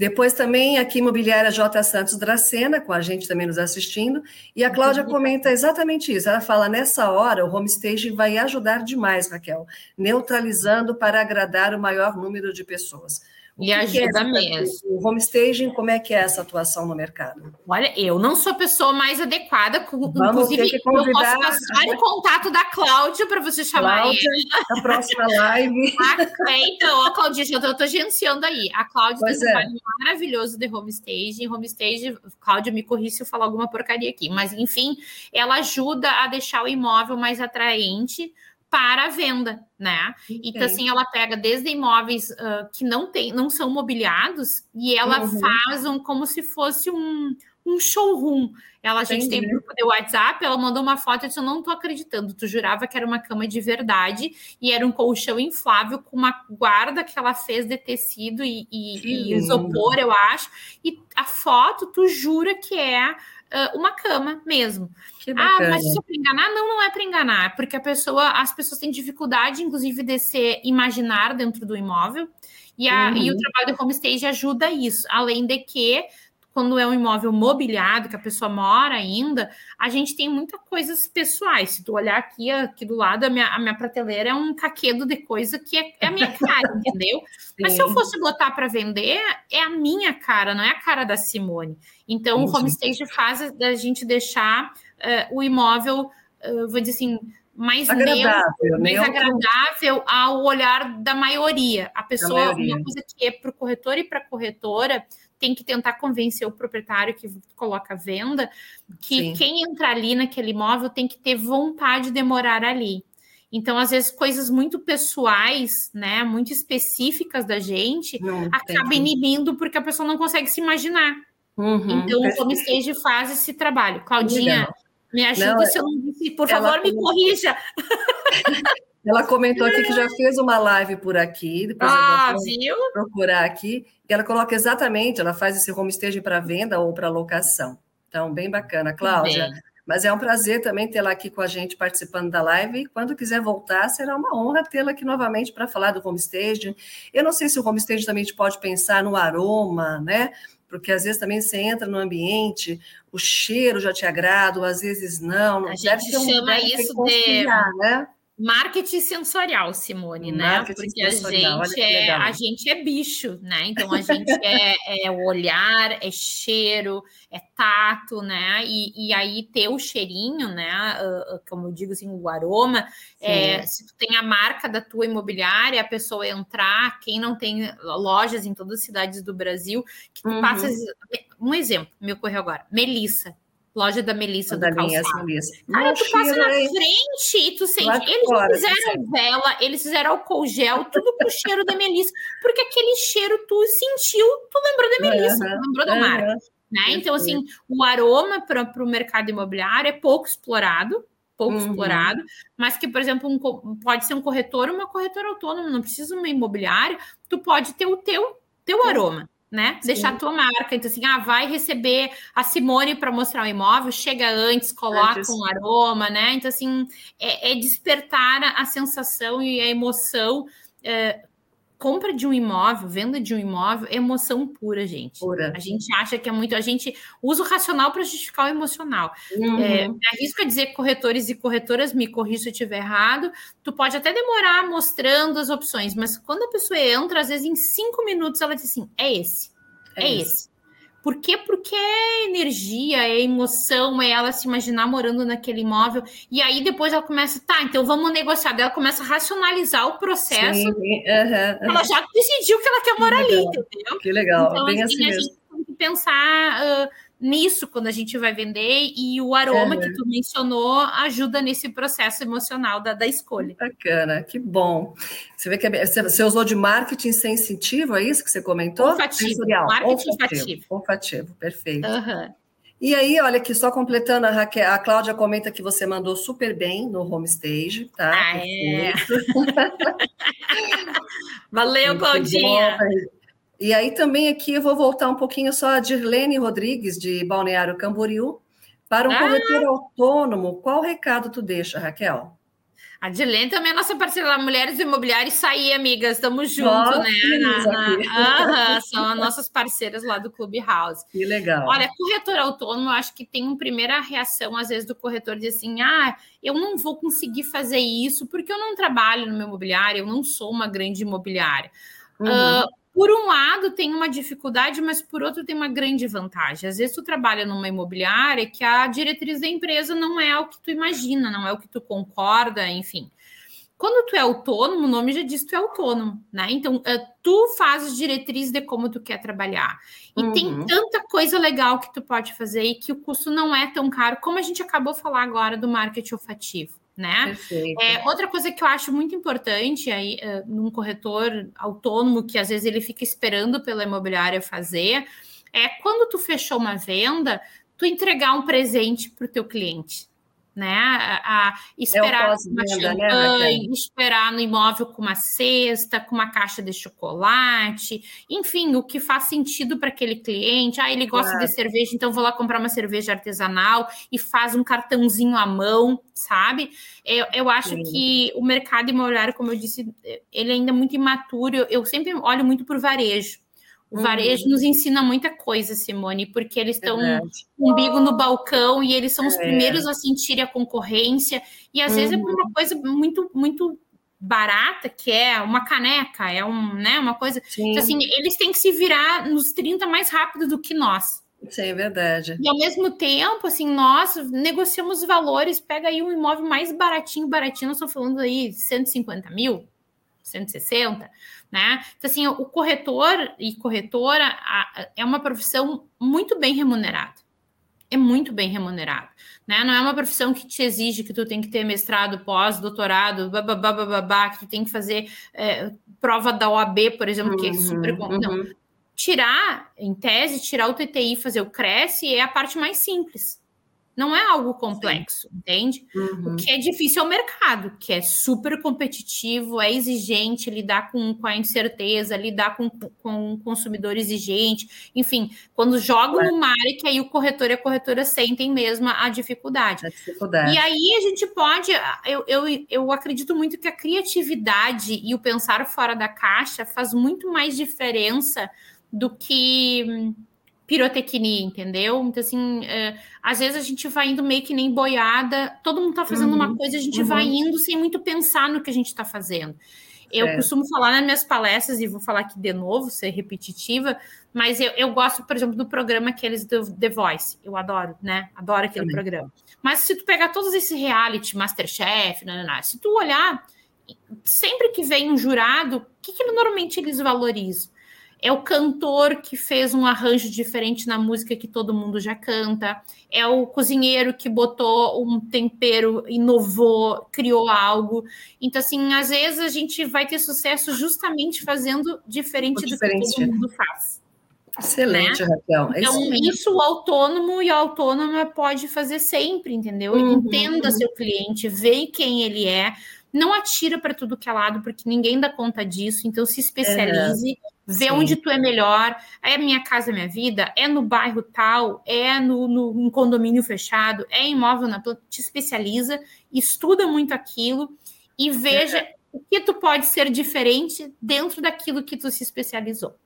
Depois também aqui Imobiliária J. Santos Dracena, com a gente também nos assistindo, e a Cláudia comenta exatamente isso. Ela fala: nessa hora, o homestage vai ajudar demais, Raquel, neutralizando para agradar o maior número de pessoas. E ajuda é mesmo. O homestaging, como é que é essa atuação no mercado? Olha, eu não sou a pessoa mais adequada, Vamos inclusive eu posso passar o contato da Cláudia para você chamar Cláudia, ela. Na próxima live. a, é, então, a Claudia, eu estou agenciando aí. A Cláudia pois tem um é. trabalho maravilhoso de homestaging. Homestaging, Cláudia, me corri se eu falar alguma porcaria aqui, mas enfim, ela ajuda a deixar o imóvel mais atraente para a venda, né? Okay. Então, assim, ela pega desde imóveis uh, que não tem, não são mobiliados e ela uhum. faz um, como se fosse um, um showroom. Ela, a gente Entendi. tem um grupo de WhatsApp, ela mandou uma foto e disse, eu não tô acreditando, tu jurava que era uma cama de verdade e era um colchão inflável com uma guarda que ela fez de tecido e, e, e isopor, eu acho, e a foto, tu jura que é uh, uma cama mesmo. Ah, mas isso é para enganar? Não, não é para enganar, porque a pessoa, as pessoas têm dificuldade, inclusive, de se imaginar dentro do imóvel. E, a, uhum. e o uhum. trabalho de homestage ajuda isso, além de que quando é um imóvel mobiliado, que a pessoa mora ainda, a gente tem muitas coisas pessoais. Se tu olhar aqui, aqui do lado, a minha, a minha prateleira é um caquedo de coisa que é, é a minha cara, entendeu? Sim. Mas se eu fosse botar para vender, é a minha cara, não é a cara da Simone. Então, Sim. o homestage faz da gente deixar uh, o imóvel, uh, vou dizer assim, mais agradável, neutro, mais agradável ao olhar da maioria. A pessoa, maioria. uma coisa que é para o corretor e para a corretora, tem que tentar convencer o proprietário que coloca a venda que Sim. quem entrar ali naquele imóvel tem que ter vontade de morar ali. Então, às vezes, coisas muito pessoais, né, muito específicas da gente, não, acaba inibindo porque a pessoa não consegue se imaginar. Uhum, então, o homestage faz esse trabalho. Claudinha, Legal. me ajuda não, se eu não disse, por favor, me corrija. Ela comentou aqui que já fez uma live por aqui, depois ah, vou procurar aqui, e ela coloca exatamente, ela faz esse homestage para venda ou para locação. Então, bem bacana, Cláudia. Bem. Mas é um prazer também tê-la aqui com a gente participando da live. E quando quiser voltar, será uma honra tê-la aqui novamente para falar do homestage. Eu não sei se o homestage também pode pensar no aroma, né? Porque às vezes também você entra no ambiente, o cheiro já te agrada, às vezes não. A gente chama isso de né? Marketing sensorial, Simone, né? Marketing Porque a gente, é, a gente é bicho, né? Então a gente é, é olhar, é cheiro, é tato, né? E, e aí ter o cheirinho, né? Uh, como eu digo assim, o aroma. É, se tu tem a marca da tua imobiliária, a pessoa entrar, quem não tem lojas em todas as cidades do Brasil, que tu uhum. passa. Um exemplo, me ocorreu agora. Melissa Loja da Melissa da do calçado. Melissa. Cara, tu passa na frente e tu sente. Eles fora, fizeram vela, eles fizeram álcool gel, tudo com o cheiro da Melissa. Porque aquele cheiro tu sentiu, tu lembrou da Melissa, uhum, tu lembrou da marca. Né? Então, assim, o aroma para o mercado imobiliário é pouco explorado, pouco uhum. explorado, mas que, por exemplo, um, pode ser um corretor, uma corretora autônoma, não precisa uma imobiliária, tu pode ter o teu, teu aroma né? Sim. Deixar a tua marca. Então, assim, ah, vai receber a Simone para mostrar o imóvel, chega antes, coloca antes. um aroma, né? Então, assim, é, é despertar a sensação e a emoção. É, compra de um imóvel, venda de um imóvel, é emoção pura, gente. Pura. A gente acha que é muito. A gente usa o racional para justificar o emocional. Uhum. É, me arrisco a dizer que corretores e corretoras, me corrija se eu estiver errado, tu pode até demorar mostrando as opções, mas quando a pessoa entra, às vezes em cinco minutos ela diz assim: é esse, é, é esse. Por quê? Porque é energia, é emoção, é ela se imaginar morando naquele imóvel. E aí depois ela começa, tá, então vamos negociar. Daí ela começa a racionalizar o processo. Sim, uh -huh, Ela já decidiu que ela quer morar ali, entendeu? Que legal, então, bem assim, assim mesmo. A gente tem que pensar. Uh, nisso quando a gente vai vender e o aroma que tu mencionou ajuda nesse processo emocional da, da escolha. Bacana, que bom. Você vê que é, você usou de marketing sensitivo, é isso que você comentou? Olfativo, Sensorial. marketing olfativo. Olfativo, perfeito. Uhum. E aí, olha aqui, só completando, a, Raquel, a Cláudia comenta que você mandou super bem no homestage, tá? Ah, é. Valeu, Claudinha. E aí também aqui eu vou voltar um pouquinho só a Dirlene Rodrigues, de Balneário Camboriú, para um ah. corretor autônomo. Qual recado tu deixa, Raquel? A Dirlene também é nossa parceira lá, Mulheres Imobiliárias. Isso aí, amigas, estamos juntos, né? Na, na, são as nossas parceiras lá do Clube House. Que legal. Olha, corretor autônomo, eu acho que tem uma primeira reação, às vezes, do corretor de assim: ah, eu não vou conseguir fazer isso porque eu não trabalho no meu imobiliário, eu não sou uma grande imobiliária. Uhum. Uh, por um lado tem uma dificuldade, mas por outro tem uma grande vantagem. Às vezes tu trabalha numa imobiliária que a diretriz da empresa não é o que tu imagina, não é o que tu concorda, enfim. Quando tu é autônomo, o nome já diz que tu é autônomo, né? Então, eh, tu fazes diretriz de como tu quer trabalhar. E uhum. tem tanta coisa legal que tu pode fazer e que o custo não é tão caro, como a gente acabou de falar agora do marketing olfativo né? É, outra coisa que eu acho muito importante aí uh, num corretor autônomo que às vezes ele fica esperando pela imobiliária fazer é quando tu fechou uma venda, tu entregar um presente para o teu cliente né? A, a esperar é uma né, champanhe, né, esperar no imóvel com uma cesta, com uma caixa de chocolate, enfim, o que faz sentido para aquele cliente. Ah, ele gosta claro. de cerveja, então vou lá comprar uma cerveja artesanal e faz um cartãozinho à mão, sabe? Eu, eu acho Sim. que o mercado imobiliário, como eu disse, ele ainda é muito imaturo. Eu, eu sempre olho muito para o varejo. Uhum. nos ensina muita coisa, Simone, porque eles estão um umbigo no balcão e eles são os é. primeiros a sentir a concorrência. E às uhum. vezes é uhum. uma coisa muito, muito barata, que é uma caneca, é um, né, uma coisa. Então, assim, eles têm que se virar nos 30 mais rápido do que nós. Sim, é verdade. E ao mesmo tempo, assim, nós negociamos valores, pega aí um imóvel mais baratinho, baratinho, nós estamos falando aí 150 mil, 160 né? Então, assim, o corretor e corretora é uma profissão muito bem remunerada. É muito bem remunerado, né? Não é uma profissão que te exige que tu tem que ter mestrado, pós, doutorado, bababá, babá, que tu tem que fazer é, prova da OAB, por exemplo, que é super... Uhum. Não. Tirar, em tese, tirar o TTI, fazer o Cresce é a parte mais simples não é algo complexo, Sim. entende? Uhum. O que é difícil é o mercado, que é super competitivo, é exigente, lidar com, com a incerteza, lidar com, com um consumidor exigente, enfim, quando joga é. no mar é que aí o corretor e a corretora sentem mesmo a dificuldade. a dificuldade. E aí a gente pode, eu, eu, eu acredito muito que a criatividade e o pensar fora da caixa faz muito mais diferença do que pirotecnia, entendeu? Então, assim, é, às vezes a gente vai indo meio que nem boiada, todo mundo tá fazendo uhum, uma coisa, a gente uhum. vai indo sem muito pensar no que a gente está fazendo. Eu é. costumo falar nas minhas palestras, e vou falar aqui de novo, ser repetitiva, mas eu, eu gosto, por exemplo, do programa aqueles do The Voice. Eu adoro, né? Adoro aquele Também. programa. Mas se tu pegar todos esses reality, Masterchef, não, não, não, se tu olhar, sempre que vem um jurado, o que, que normalmente eles valorizam? É o cantor que fez um arranjo diferente na música que todo mundo já canta, é o cozinheiro que botou um tempero, inovou, criou algo. Então, assim, às vezes a gente vai ter sucesso justamente fazendo diferente, diferente. do que todo mundo faz. Excelente, né? Raquel. É então, isso o autônomo e a autônoma pode fazer sempre, entendeu? Uhum, Entenda seu cliente, vê quem ele é, não atira para tudo que é lado, porque ninguém dá conta disso, então se especialize, uhum. Vê Sim. onde tu é melhor, é minha casa, minha vida, é no bairro tal, é no, no um condomínio fechado, é imóvel na planta, te especializa, estuda muito aquilo e veja uhum. o que tu pode ser diferente dentro daquilo que tu se especializou.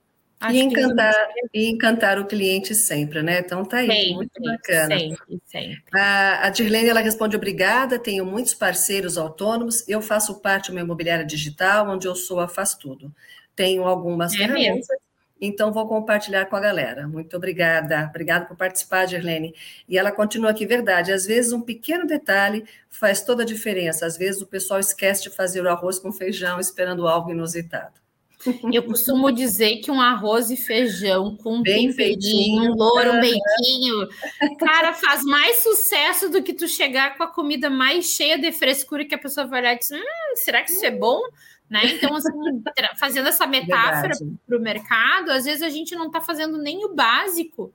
e encantar, e encantar o cliente sempre, né? Então tá aí, sempre, muito bacana. Sempre, sempre. A, a Dirlene, ela responde, obrigada, tenho muitos parceiros autônomos, eu faço parte de uma imobiliária digital, onde eu sou a faz tudo. Tenho algumas é ferramentas, mesmo. então vou compartilhar com a galera. Muito obrigada, obrigada por participar, Dirlene. E ela continua aqui, verdade, às vezes um pequeno detalhe faz toda a diferença, às vezes o pessoal esquece de fazer o arroz com feijão esperando algo inusitado. Eu costumo dizer que um arroz e feijão com Bem temperinho, um louro, um beijinho, cara, faz mais sucesso do que tu chegar com a comida mais cheia de frescura que a pessoa vai olhar e diz: hum, será que isso é bom? Né? Então, assim, fazendo essa metáfora para o mercado, às vezes a gente não está fazendo nem o básico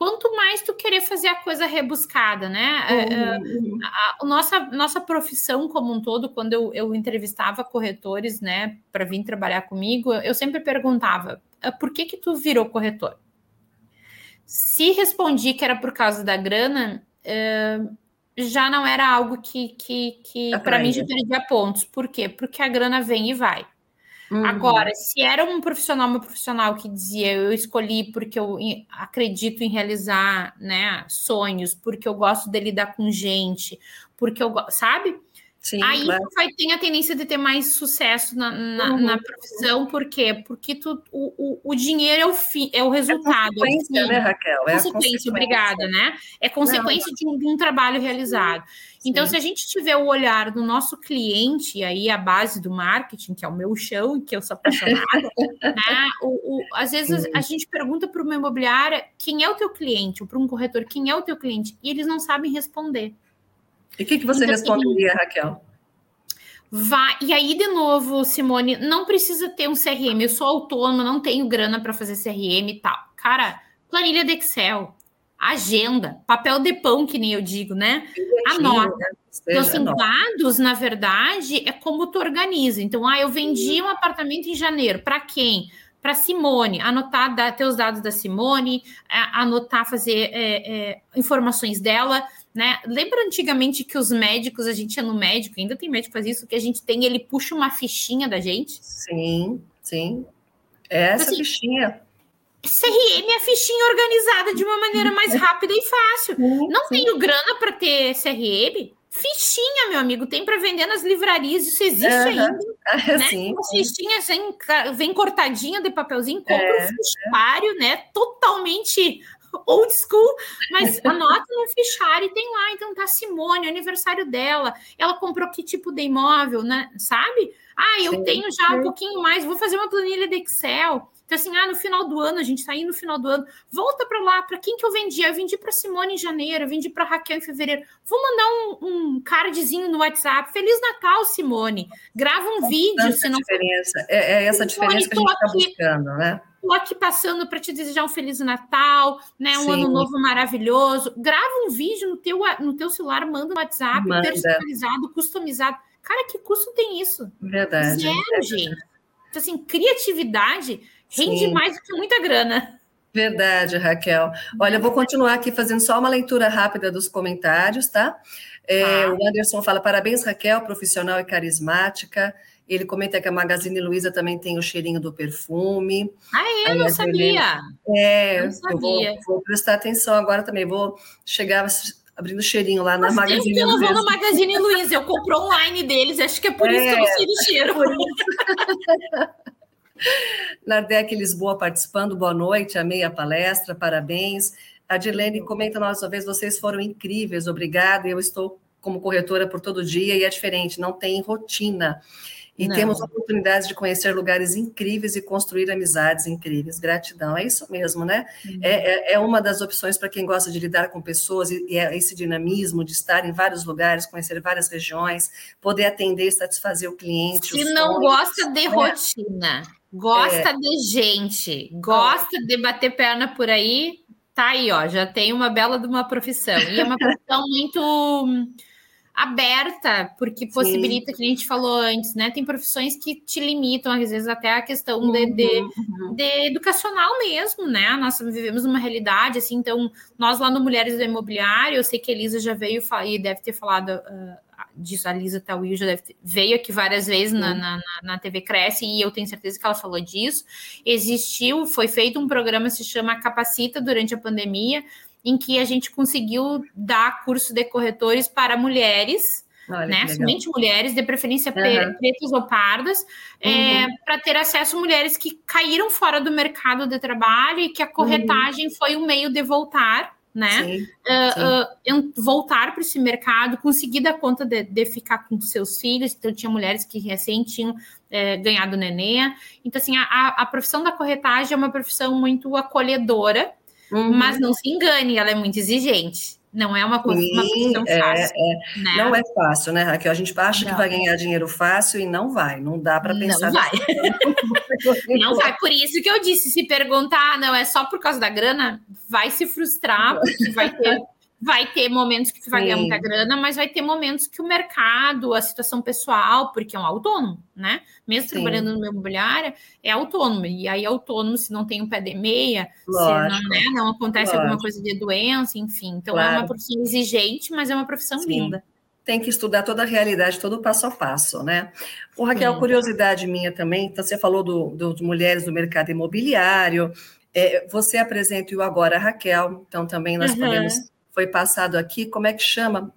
quanto mais tu querer fazer a coisa rebuscada, né? Uhum. A, a, a, nossa, nossa profissão como um todo, quando eu, eu entrevistava corretores, né, para vir trabalhar comigo, eu sempre perguntava: ah, por que que tu virou corretor? Se respondi que era por causa da grana, uh, já não era algo que, que, que para mim já perdia pontos. Por quê? Porque a grana vem e vai. Uhum. Agora, se era um profissional, uma profissional que dizia eu escolhi porque eu acredito em realizar né, sonhos, porque eu gosto de lidar com gente, porque eu sabe? Sim, aí claro. tu vai ter a tendência de ter mais sucesso na, na, uhum. na profissão, por quê? Porque tu, o, o, o dinheiro é o, fi, é o resultado. É consequência, né, Raquel? É consequência, consequência, obrigada, né? É consequência de um, de um, trabalho realizado. Sim. Então, se a gente tiver o olhar do nosso cliente, e aí a base do marketing, que é o meu chão, que eu sou apaixonada, né? O, o, às vezes a gente pergunta para uma imobiliária quem é o teu cliente, ou para um corretor, quem é o teu cliente, e eles não sabem responder. E o que, que você então, responderia, Raquel? Vá, e aí, de novo, Simone, não precisa ter um CRM. Eu sou autônoma, não tenho grana para fazer CRM e tal. Cara, planilha de Excel, agenda, papel de pão, que nem eu digo, né? Anota. Né? Então, assim, dados, na verdade, é como tu organiza. Então, ah, eu vendi um apartamento em janeiro. Para quem? Para Simone, anotar da, ter os dados da Simone, anotar, fazer é, é, informações dela né? Lembra antigamente que os médicos, a gente ia no médico, ainda tem médico que faz isso, que a gente tem, ele puxa uma fichinha da gente? Sim, sim. É essa assim, fichinha. CRM é a fichinha organizada de uma maneira mais rápida e fácil. Sim, Não sim. tenho grana para ter CRM? Fichinha, meu amigo, tem para vender nas livrarias, isso existe uhum. ainda. É, né? Sim, fichinha vem, vem cortadinha de papelzinho, compra é, um fichário, é. né? Totalmente old school, mas anota no fichário e tem lá, então tá Simone, aniversário dela, ela comprou que tipo de imóvel, né? Sabe? Ah, eu sim, tenho já sim. um pouquinho mais, vou fazer uma planilha de Excel. Então, assim, ah, no final do ano, a gente tá aí no final do ano, volta para lá, para quem que eu vendi? Eu vendi para Simone em janeiro, eu vendi para Raquel em fevereiro. Vou mandar um, um cardzinho no WhatsApp. Feliz Natal, Simone. Grava um vídeo. Se não... diferença. É, é essa Simone, diferença que a gente está buscando, né? Estou aqui passando para te desejar um Feliz Natal, né? Um Sim. ano novo maravilhoso. Grava um vídeo no teu, no teu celular, manda no WhatsApp, manda. personalizado, customizado. Cara, que custo tem isso? Verdade. Zero, é gente. Então, assim, criatividade rende Sim. mais do que muita grana. Verdade, Raquel. Olha, eu vou continuar aqui fazendo só uma leitura rápida dos comentários, tá? É, ah. O Anderson fala: parabéns, Raquel, profissional e carismática. Ele comenta que a Magazine Luiza também tem o cheirinho do perfume. Ah, é? eu não sabia. É, não sabia. eu vou, vou, prestar atenção agora também. Vou chegar abrindo cheirinho lá na Magazine Luiza. Eu vou no Magazine Luiza, eu compro online deles, acho que é por é, isso que eu não sei do cheiro. Nardec Lisboa participando, boa noite, amei a palestra, parabéns. A Dilene comenta mais uma vez, vocês foram incríveis, obrigada. Eu estou como corretora por todo dia e é diferente, não tem rotina. E Não. temos oportunidades de conhecer lugares incríveis e construir amizades incríveis. Gratidão, é isso mesmo, né? Uhum. É, é, é, uma das opções para quem gosta de lidar com pessoas e, e é esse dinamismo de estar em vários lugares, conhecer várias regiões, poder atender e satisfazer o cliente. Se não sonhos, gosta de né? rotina, gosta é. de gente, gosta de bater perna por aí, tá aí, ó, já tem uma bela de uma profissão. E é uma profissão muito aberta, porque possibilita, Sim. que a gente falou antes, né? Tem profissões que te limitam, às vezes, até a questão uhum, de, de, uhum. de, educacional mesmo, né? Nós vivemos uma realidade, assim, então, nós lá no Mulheres do Imobiliário, eu sei que a Elisa já veio e deve ter falado uh, disso, a Lisa Tawil já deve ter, veio aqui várias vezes na, na, na, TV Cresce e eu tenho certeza que ela falou disso. Existiu, foi feito um programa que se chama Capacita durante a pandemia, em que a gente conseguiu dar curso de corretores para mulheres Olha, né? Somente mulheres, de preferência uhum. pretas ou pardas, é, uhum. é, para ter acesso a mulheres que caíram fora do mercado de trabalho e que a corretagem uhum. foi um meio de voltar, né? Sim, uh, uh, voltar para esse mercado, conseguir dar conta de, de, ficar com seus filhos. Então, tinha mulheres que recém tinham é, ganhado neném. Então, assim, a, a profissão da corretagem é uma profissão muito acolhedora, uhum. mas não se engane, ela é muito exigente. Não é uma coisa Sim, uma é, fácil. É. Né? Não é fácil, né, Raquel? A gente acha não. que vai ganhar dinheiro fácil e não vai. Não dá para pensar. Não vai. não vai. Por isso que eu disse: se perguntar, ah, não, é só por causa da grana, vai se frustrar, porque vai ter vai ter momentos que tu vai ganhar muita grana, mas vai ter momentos que o mercado, a situação pessoal, porque é um autônomo, né? Mesmo Sim. trabalhando no imobiliário, é autônomo. E aí, autônomo, se não tem um pé de meia, Lógico. se não, né, não acontece Lógico. alguma coisa de doença, enfim. Então, claro. é uma profissão exigente, mas é uma profissão Sim. linda. Tem que estudar toda a realidade, todo o passo a passo, né? O Raquel, Sim. curiosidade minha também, então você falou do, do mulheres do mercado imobiliário, é, você apresenta o Agora Raquel, então também nós uhum. podemos foi passado aqui, como é que chama?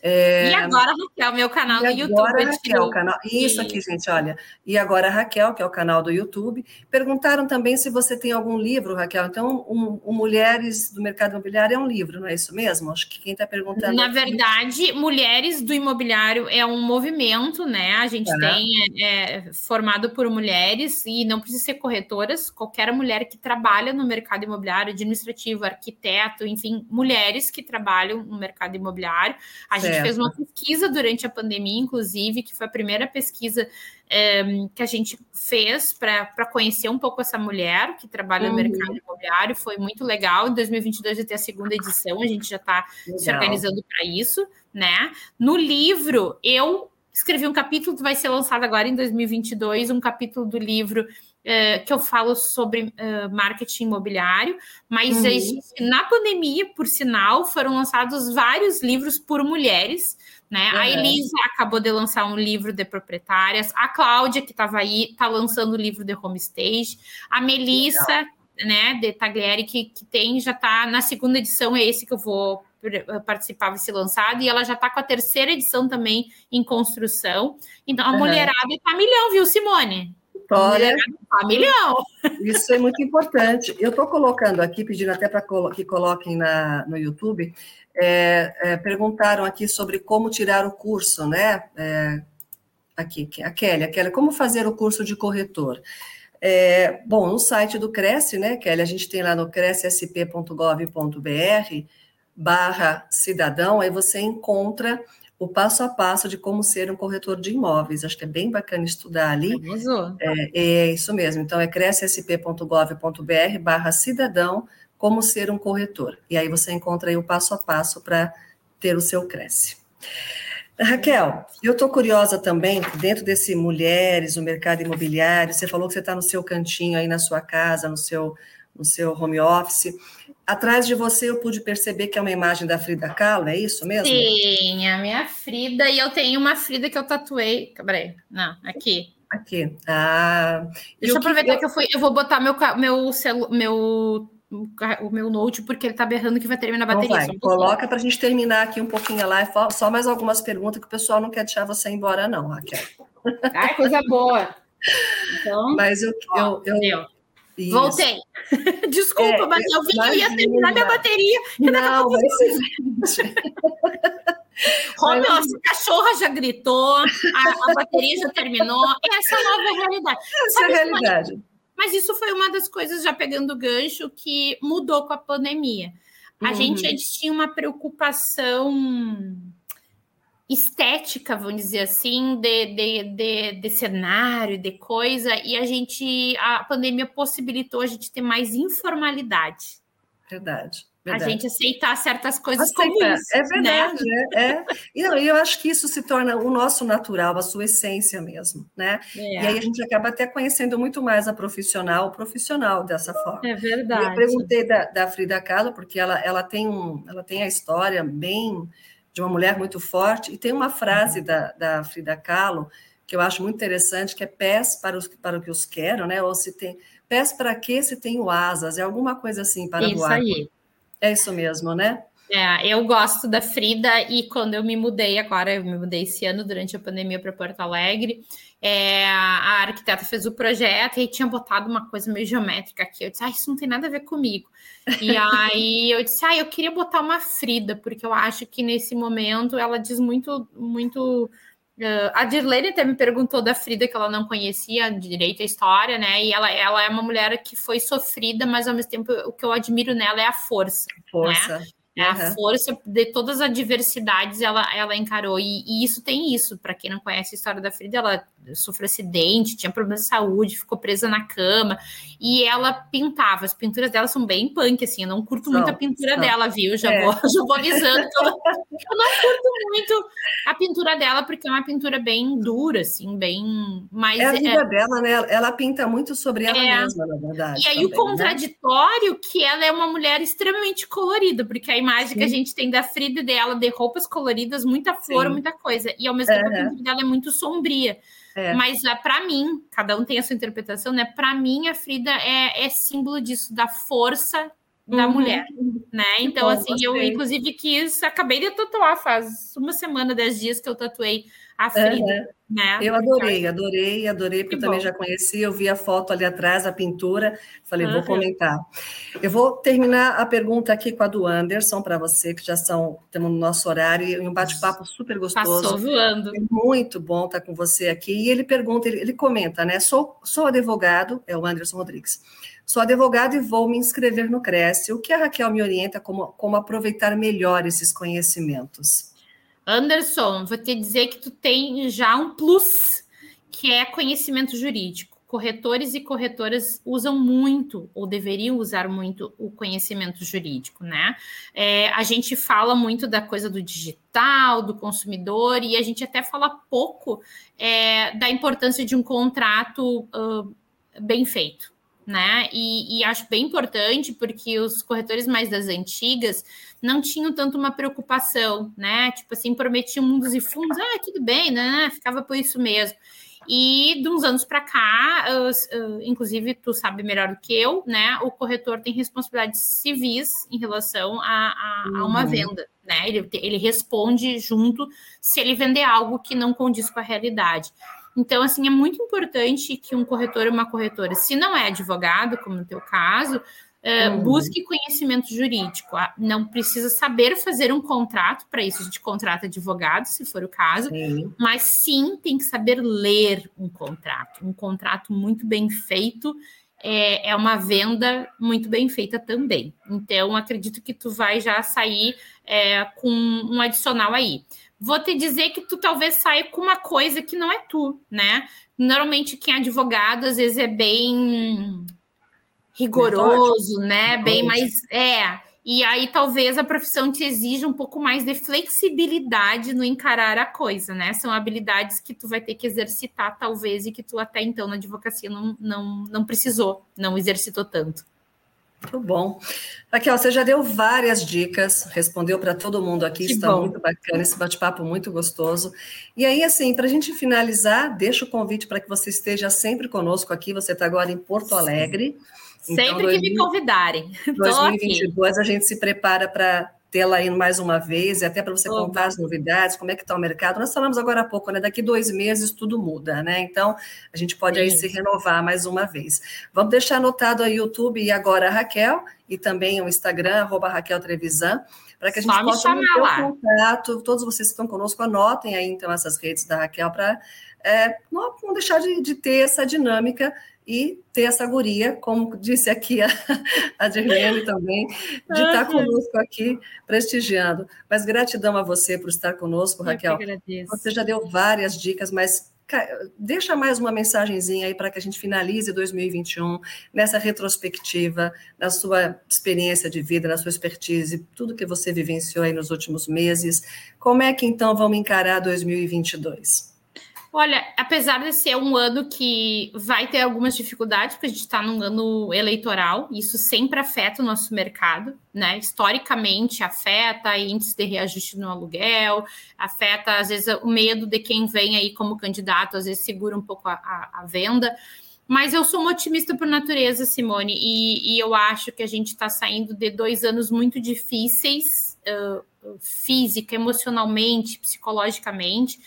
É... E agora, Raquel, meu canal e no agora, YouTube. Raquel, canal... Isso aqui, gente, olha. E agora, Raquel, que é o canal do YouTube. Perguntaram também se você tem algum livro, Raquel. Então, um, um Mulheres do Mercado Imobiliário é um livro, não é isso mesmo? Acho que quem está perguntando. Na verdade, Mulheres do Imobiliário é um movimento, né? A gente tem é, é, formado por mulheres e não precisa ser corretoras. Qualquer mulher que trabalha no mercado imobiliário, administrativo, arquiteto, enfim, mulheres que trabalham no mercado imobiliário. A gente gente fez uma pesquisa durante a pandemia, inclusive, que foi a primeira pesquisa é, que a gente fez para conhecer um pouco essa mulher que trabalha uhum. no mercado imobiliário. Foi muito legal. Em 2022 vai ter a segunda edição, a gente já está se organizando para isso, né? No livro, eu escrevi um capítulo que vai ser lançado agora em 2022, um capítulo do livro uh, que eu falo sobre uh, marketing imobiliário, mas uhum. gente, na pandemia, por sinal, foram lançados vários livros por mulheres. Né? Uhum. A Elisa acabou de lançar um livro de proprietárias, a Cláudia, que estava aí, está lançando o livro de Homestage, a Melissa, né, de Taglieri, que, que tem, já está na segunda edição, é esse que eu vou participar, vai ser lançado, e ela já está com a terceira edição também em construção. Então, a uhum. mulherada está milhão, viu, Simone? Olha, milhão. Isso é muito importante. Eu estou colocando aqui, pedindo até para que coloquem na, no YouTube, é, é, perguntaram aqui sobre como tirar o curso, né? É, aqui, a Kelly, a Kelly, como fazer o curso de corretor? É, bom, no site do Cresce, né, Kelly, a gente tem lá no crescsp.gov.br barra cidadão, aí você encontra o passo a passo de como ser um corretor de imóveis. Acho que é bem bacana estudar ali. É, é isso mesmo. Então, é crescsp.gov.br barra cidadão, como ser um corretor. E aí você encontra aí o passo a passo para ter o seu Cresce. Raquel, eu estou curiosa também, dentro desse Mulheres, o mercado imobiliário, você falou que você está no seu cantinho aí na sua casa, no seu, no seu home office. Atrás de você eu pude perceber que é uma imagem da Frida Kahlo, é isso mesmo? Sim, a minha Frida, e eu tenho uma Frida que eu tatuei. Peraí, não, aqui. Aqui. Ah, Deixa eu aproveitar que eu... que eu fui. Eu vou botar meu, meu, celu, meu o meu note, porque ele tá berrando que vai terminar a então bateria. Vai, coloca para a gente terminar aqui um pouquinho a live, só mais algumas perguntas que o pessoal não quer deixar você embora, não, Raquel. Ai, coisa boa. Então, Mas eu, ó, eu, eu, isso. Voltei. Desculpa, é, mas eu vi que ia terminar minha bateria. Não, mas... Home office, a cachorra já gritou, a, a, bateria já terminou. Essa é a nova realidade. Essa é a realidade. Mas isso foi uma das coisas, já pegando o gancho, que mudou com a pandemia. A uhum. gente tinha uma preocupação estética, vamos dizer assim, de, de, de, de, cenário, de coisa, e a gente, a pandemia possibilitou a gente ter mais informalidade. Verdade. Verdade. A gente aceitar certas coisas Aceita, como isso. É verdade, né? é. é. E não, eu acho que isso se torna o nosso natural, a sua essência mesmo, né? É. E aí a gente acaba até conhecendo muito mais a profissional, o profissional dessa forma. É verdade. E eu perguntei da, da Frida Kahlo, porque ela, ela, tem um, ela tem a história bem de uma mulher muito forte. E tem uma frase uhum. da, da Frida Kahlo que eu acho muito interessante, que é pés para, os, para o que os quero, né? Ou se tem pés para que se tenho asas, é alguma coisa assim para isso voar. Aí. É isso mesmo, né? É, eu gosto da Frida e quando eu me mudei agora, eu me mudei esse ano durante a pandemia para Porto Alegre, é, a arquiteta fez o projeto e tinha botado uma coisa meio geométrica aqui. Eu disse, ah, isso não tem nada a ver comigo. E aí eu disse, ah, eu queria botar uma Frida, porque eu acho que nesse momento ela diz muito, muito Uh, a Dirlene até me perguntou da Frida, que ela não conhecia direito a história, né? E ela, ela é uma mulher que foi sofrida, mas ao mesmo tempo o que eu admiro nela é a força. Força. Né? A força de todas as adversidades ela, ela encarou. E, e isso tem isso. Para quem não conhece a história da Frida, ela sofreu acidente, tinha problemas de saúde, ficou presa na cama. E ela pintava. As pinturas dela são bem punk, assim. Eu não curto muito a pintura dela, viu? Já, é. vou, já vou avisando. eu, não curto muito a pintura dela, porque é uma pintura bem dura, assim, bem. mais é a vida é, dela, né? Ela pinta muito sobre ela é, mesma, na verdade. E aí também, o né? contraditório né? que ela é uma mulher extremamente colorida, porque a imagem Sim. que a gente tem da Frida dela de roupas coloridas, muita flor, Sim. muita coisa. E ao mesmo tempo a pintura dela é muito sombria. É. Mas uh, para mim, cada um tem a sua interpretação, né? Para mim, a Frida é, é símbolo disso, da força da uhum. mulher, né? Então, bom, assim, gostei. eu inclusive quis, acabei de tatuar faz uma semana, dez dias que eu tatuei a Frida, uhum. né? Eu adorei, adorei, adorei, porque eu também já conheci, eu vi a foto ali atrás, a pintura, falei, uhum. vou comentar. Eu vou terminar a pergunta aqui com a do Anderson, para você, que já são, temos no nosso horário, e um bate-papo super gostoso. Passou voando. É muito bom estar com você aqui. E ele pergunta, ele, ele comenta, né? Sou, sou advogado, é o Anderson Rodrigues. Sou advogado e vou me inscrever no Cresce. O que a Raquel me orienta como, como aproveitar melhor esses conhecimentos? Anderson, vou te dizer que tu tem já um plus, que é conhecimento jurídico. Corretores e corretoras usam muito, ou deveriam usar muito, o conhecimento jurídico, né? É, a gente fala muito da coisa do digital, do consumidor, e a gente até fala pouco é, da importância de um contrato uh, bem feito, né? E, e, acho bem importante porque os corretores mais das antigas não tinham tanto uma preocupação, né? Tipo assim, prometiam mundos e fundos, ah, tudo bem, né? Ficava por isso mesmo. E de uns anos para cá, uh, inclusive tu sabe melhor do que eu, né? O corretor tem responsabilidades civis em relação a, a, a uma uhum. venda, né? Ele, ele responde junto se ele vender algo que não condiz com a realidade. Então, assim, é muito importante que um corretor e uma corretora, se não é advogado, como no teu caso, Uh, busque conhecimento jurídico. Ah, não precisa saber fazer um contrato, para isso a gente contrata advogado, se for o caso, sim. mas sim tem que saber ler um contrato. Um contrato muito bem feito é, é, uma venda muito bem feita também. Então, acredito que tu vai já sair é, com um adicional aí vou te dizer que tu talvez saia com uma coisa que não é tu, né? Normalmente quem é advogado às vezes é bem rigoroso, né? Bem mais é. E aí talvez a profissão te exija um pouco mais de flexibilidade no encarar a coisa, né? São habilidades que tu vai ter que exercitar talvez e que tu até então na advocacia não, não, não precisou, não exercitou tanto. Muito bom. Raquel, você já deu várias dicas, respondeu para todo mundo aqui, que está bom. muito bacana, esse bate-papo muito gostoso. E aí, assim, para a gente finalizar, deixo o convite para que você esteja sempre conosco aqui. Você está agora em Porto Alegre. Sempre então, que 2000, me convidarem. 2022 a gente se prepara para tê-la aí mais uma vez, e até para você contar as novidades, como é que está o mercado. Nós falamos agora há pouco, né? Daqui dois meses tudo muda, né? Então, a gente pode Sim. aí se renovar mais uma vez. Vamos deixar anotado aí o YouTube e agora a Raquel, e também o Instagram, arroba Raquel Trevisan, para que a gente Só possa manter o contato. Todos vocês que estão conosco, anotem aí então essas redes da Raquel para é, não, não deixar de, de ter essa dinâmica e ter essa guria, como disse aqui a, a Dirlene também, de estar conosco aqui prestigiando. Mas gratidão a você por estar conosco, Raquel. Você já deu várias dicas, mas deixa mais uma mensagenzinha aí para que a gente finalize 2021 nessa retrospectiva, na sua experiência de vida, na sua expertise, tudo que você vivenciou aí nos últimos meses. Como é que então vamos encarar 2022? Olha, apesar de ser um ano que vai ter algumas dificuldades, porque a gente está num ano eleitoral, isso sempre afeta o nosso mercado, né? Historicamente afeta índice de reajuste no aluguel, afeta, às vezes, o medo de quem vem aí como candidato, às vezes segura um pouco a, a, a venda. Mas eu sou uma otimista por natureza, Simone, e, e eu acho que a gente está saindo de dois anos muito difíceis, uh, física, emocionalmente, psicologicamente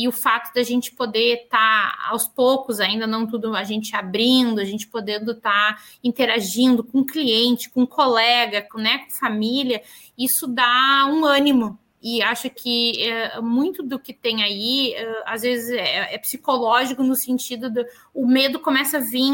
e o fato da gente poder estar tá, aos poucos, ainda não tudo a gente abrindo, a gente podendo estar tá interagindo com cliente, com colega, com, né, com família, isso dá um ânimo. E acho que é, muito do que tem aí, é, às vezes, é, é, psicológico no sentido do o medo começa a vir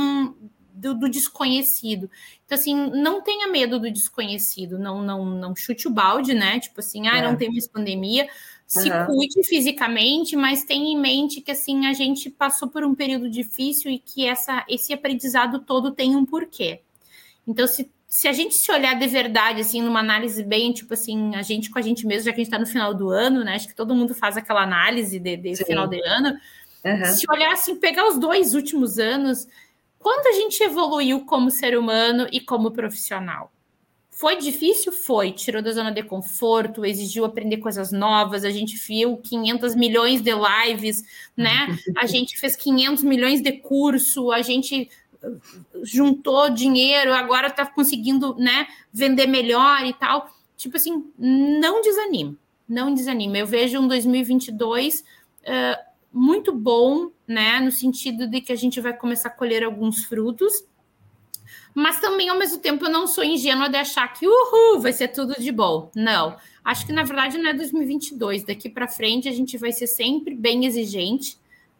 do, do, desconhecido. Então, assim, não tenha medo do desconhecido, não, não, não chute o balde, né? Tipo assim, ah, não tem mais pandemia se uhum. cuide fisicamente, mas tenha em mente que assim a gente passou por um período difícil e que essa, esse aprendizado todo tem um porquê. Então, se, se a gente se olhar de verdade, assim, numa análise bem, tipo assim, a gente com a gente mesmo, já que a gente está no final do ano, né? Acho que todo mundo faz aquela análise de, de final de ano. Uhum. Se olhar assim, pegar os dois últimos anos, quanto a gente evoluiu como ser humano e como profissional? Foi difícil? Foi. Tirou da zona de conforto, exigiu aprender coisas novas. A gente viu 500 milhões de lives, né? A gente fez 500 milhões de curso, a gente uh, juntou dinheiro, agora está conseguindo, né, vender melhor e tal. Tipo assim, não desanime, não desanime. Eu vejo um 2022 uh, muito bom, né, no sentido de que a gente vai começar a colher alguns frutos mas também, ao mesmo tempo, eu não sou ingênua de achar que, uhul, vai ser tudo de bom. Não. Acho que, na verdade, não é 2022. Daqui para frente, a gente vai ser sempre bem exigente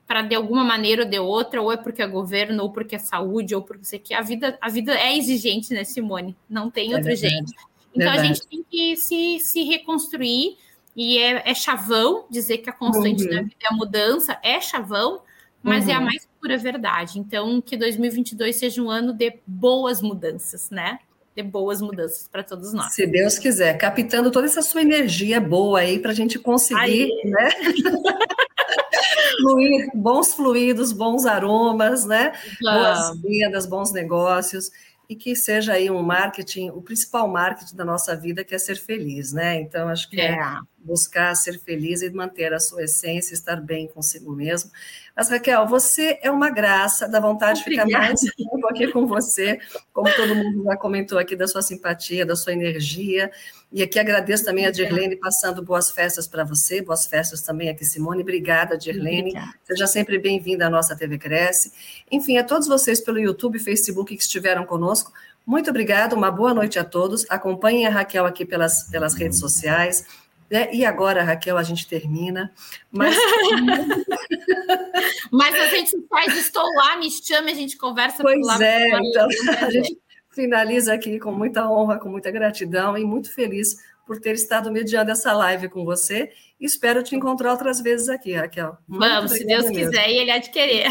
para, de alguma maneira ou de outra, ou é porque é governo, ou porque é saúde, ou porque você quer. A vida, a vida é exigente, né, Simone? Não tem é outro verdade. jeito. Então, verdade. a gente tem que se, se reconstruir. E é, é chavão dizer que a constante uhum. da vida é a mudança, é chavão, mas uhum. é a uhum. mais pura verdade. Então, que 2022 seja um ano de boas mudanças, né? De boas mudanças para todos nós. Se Deus quiser, captando toda essa sua energia boa aí para a gente conseguir, aí. né? Fluir, bons fluidos, bons aromas, né? Boas vendas, bons negócios e que seja aí um marketing, o principal marketing da nossa vida, que é ser feliz, né? Então, acho que é, é buscar ser feliz e manter a sua essência, estar bem consigo mesmo. Mas, Raquel, você é uma graça, dá vontade Obrigada. de ficar mais tempo aqui com você, como todo mundo já comentou aqui, da sua simpatia, da sua energia. E aqui agradeço também a Dirlene passando boas festas para você, boas festas também aqui, Simone. Obrigada, Dirlene. Obrigada. Seja sempre bem-vinda à nossa TV Cresce. Enfim, a todos vocês pelo YouTube e Facebook que estiveram conosco, muito obrigada, uma boa noite a todos. Acompanhem a Raquel aqui pelas, pelas redes sociais né? E agora, Raquel, a gente termina. Mas... mas a gente faz, estou lá, me chama, a gente conversa pois por lá. Pois é, então a gente finaliza aqui com muita honra, com muita gratidão e muito feliz por ter estado mediando essa live com você. Espero te encontrar outras vezes aqui, Raquel. Muito Vamos, se Deus mesmo. quiser, e ele há de querer.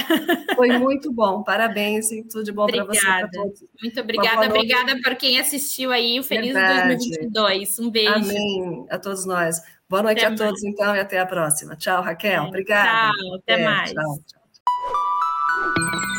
Foi muito bom, parabéns e tudo de bom para você. Muito obrigada, obrigada por quem assistiu aí. O feliz Verdade. 2022. Um beijo. Amém a todos nós. Boa noite até a todos, mais. então, e até a próxima. Tchau, Raquel. Obrigada. Tchau, até, até mais. Tchau, tchau.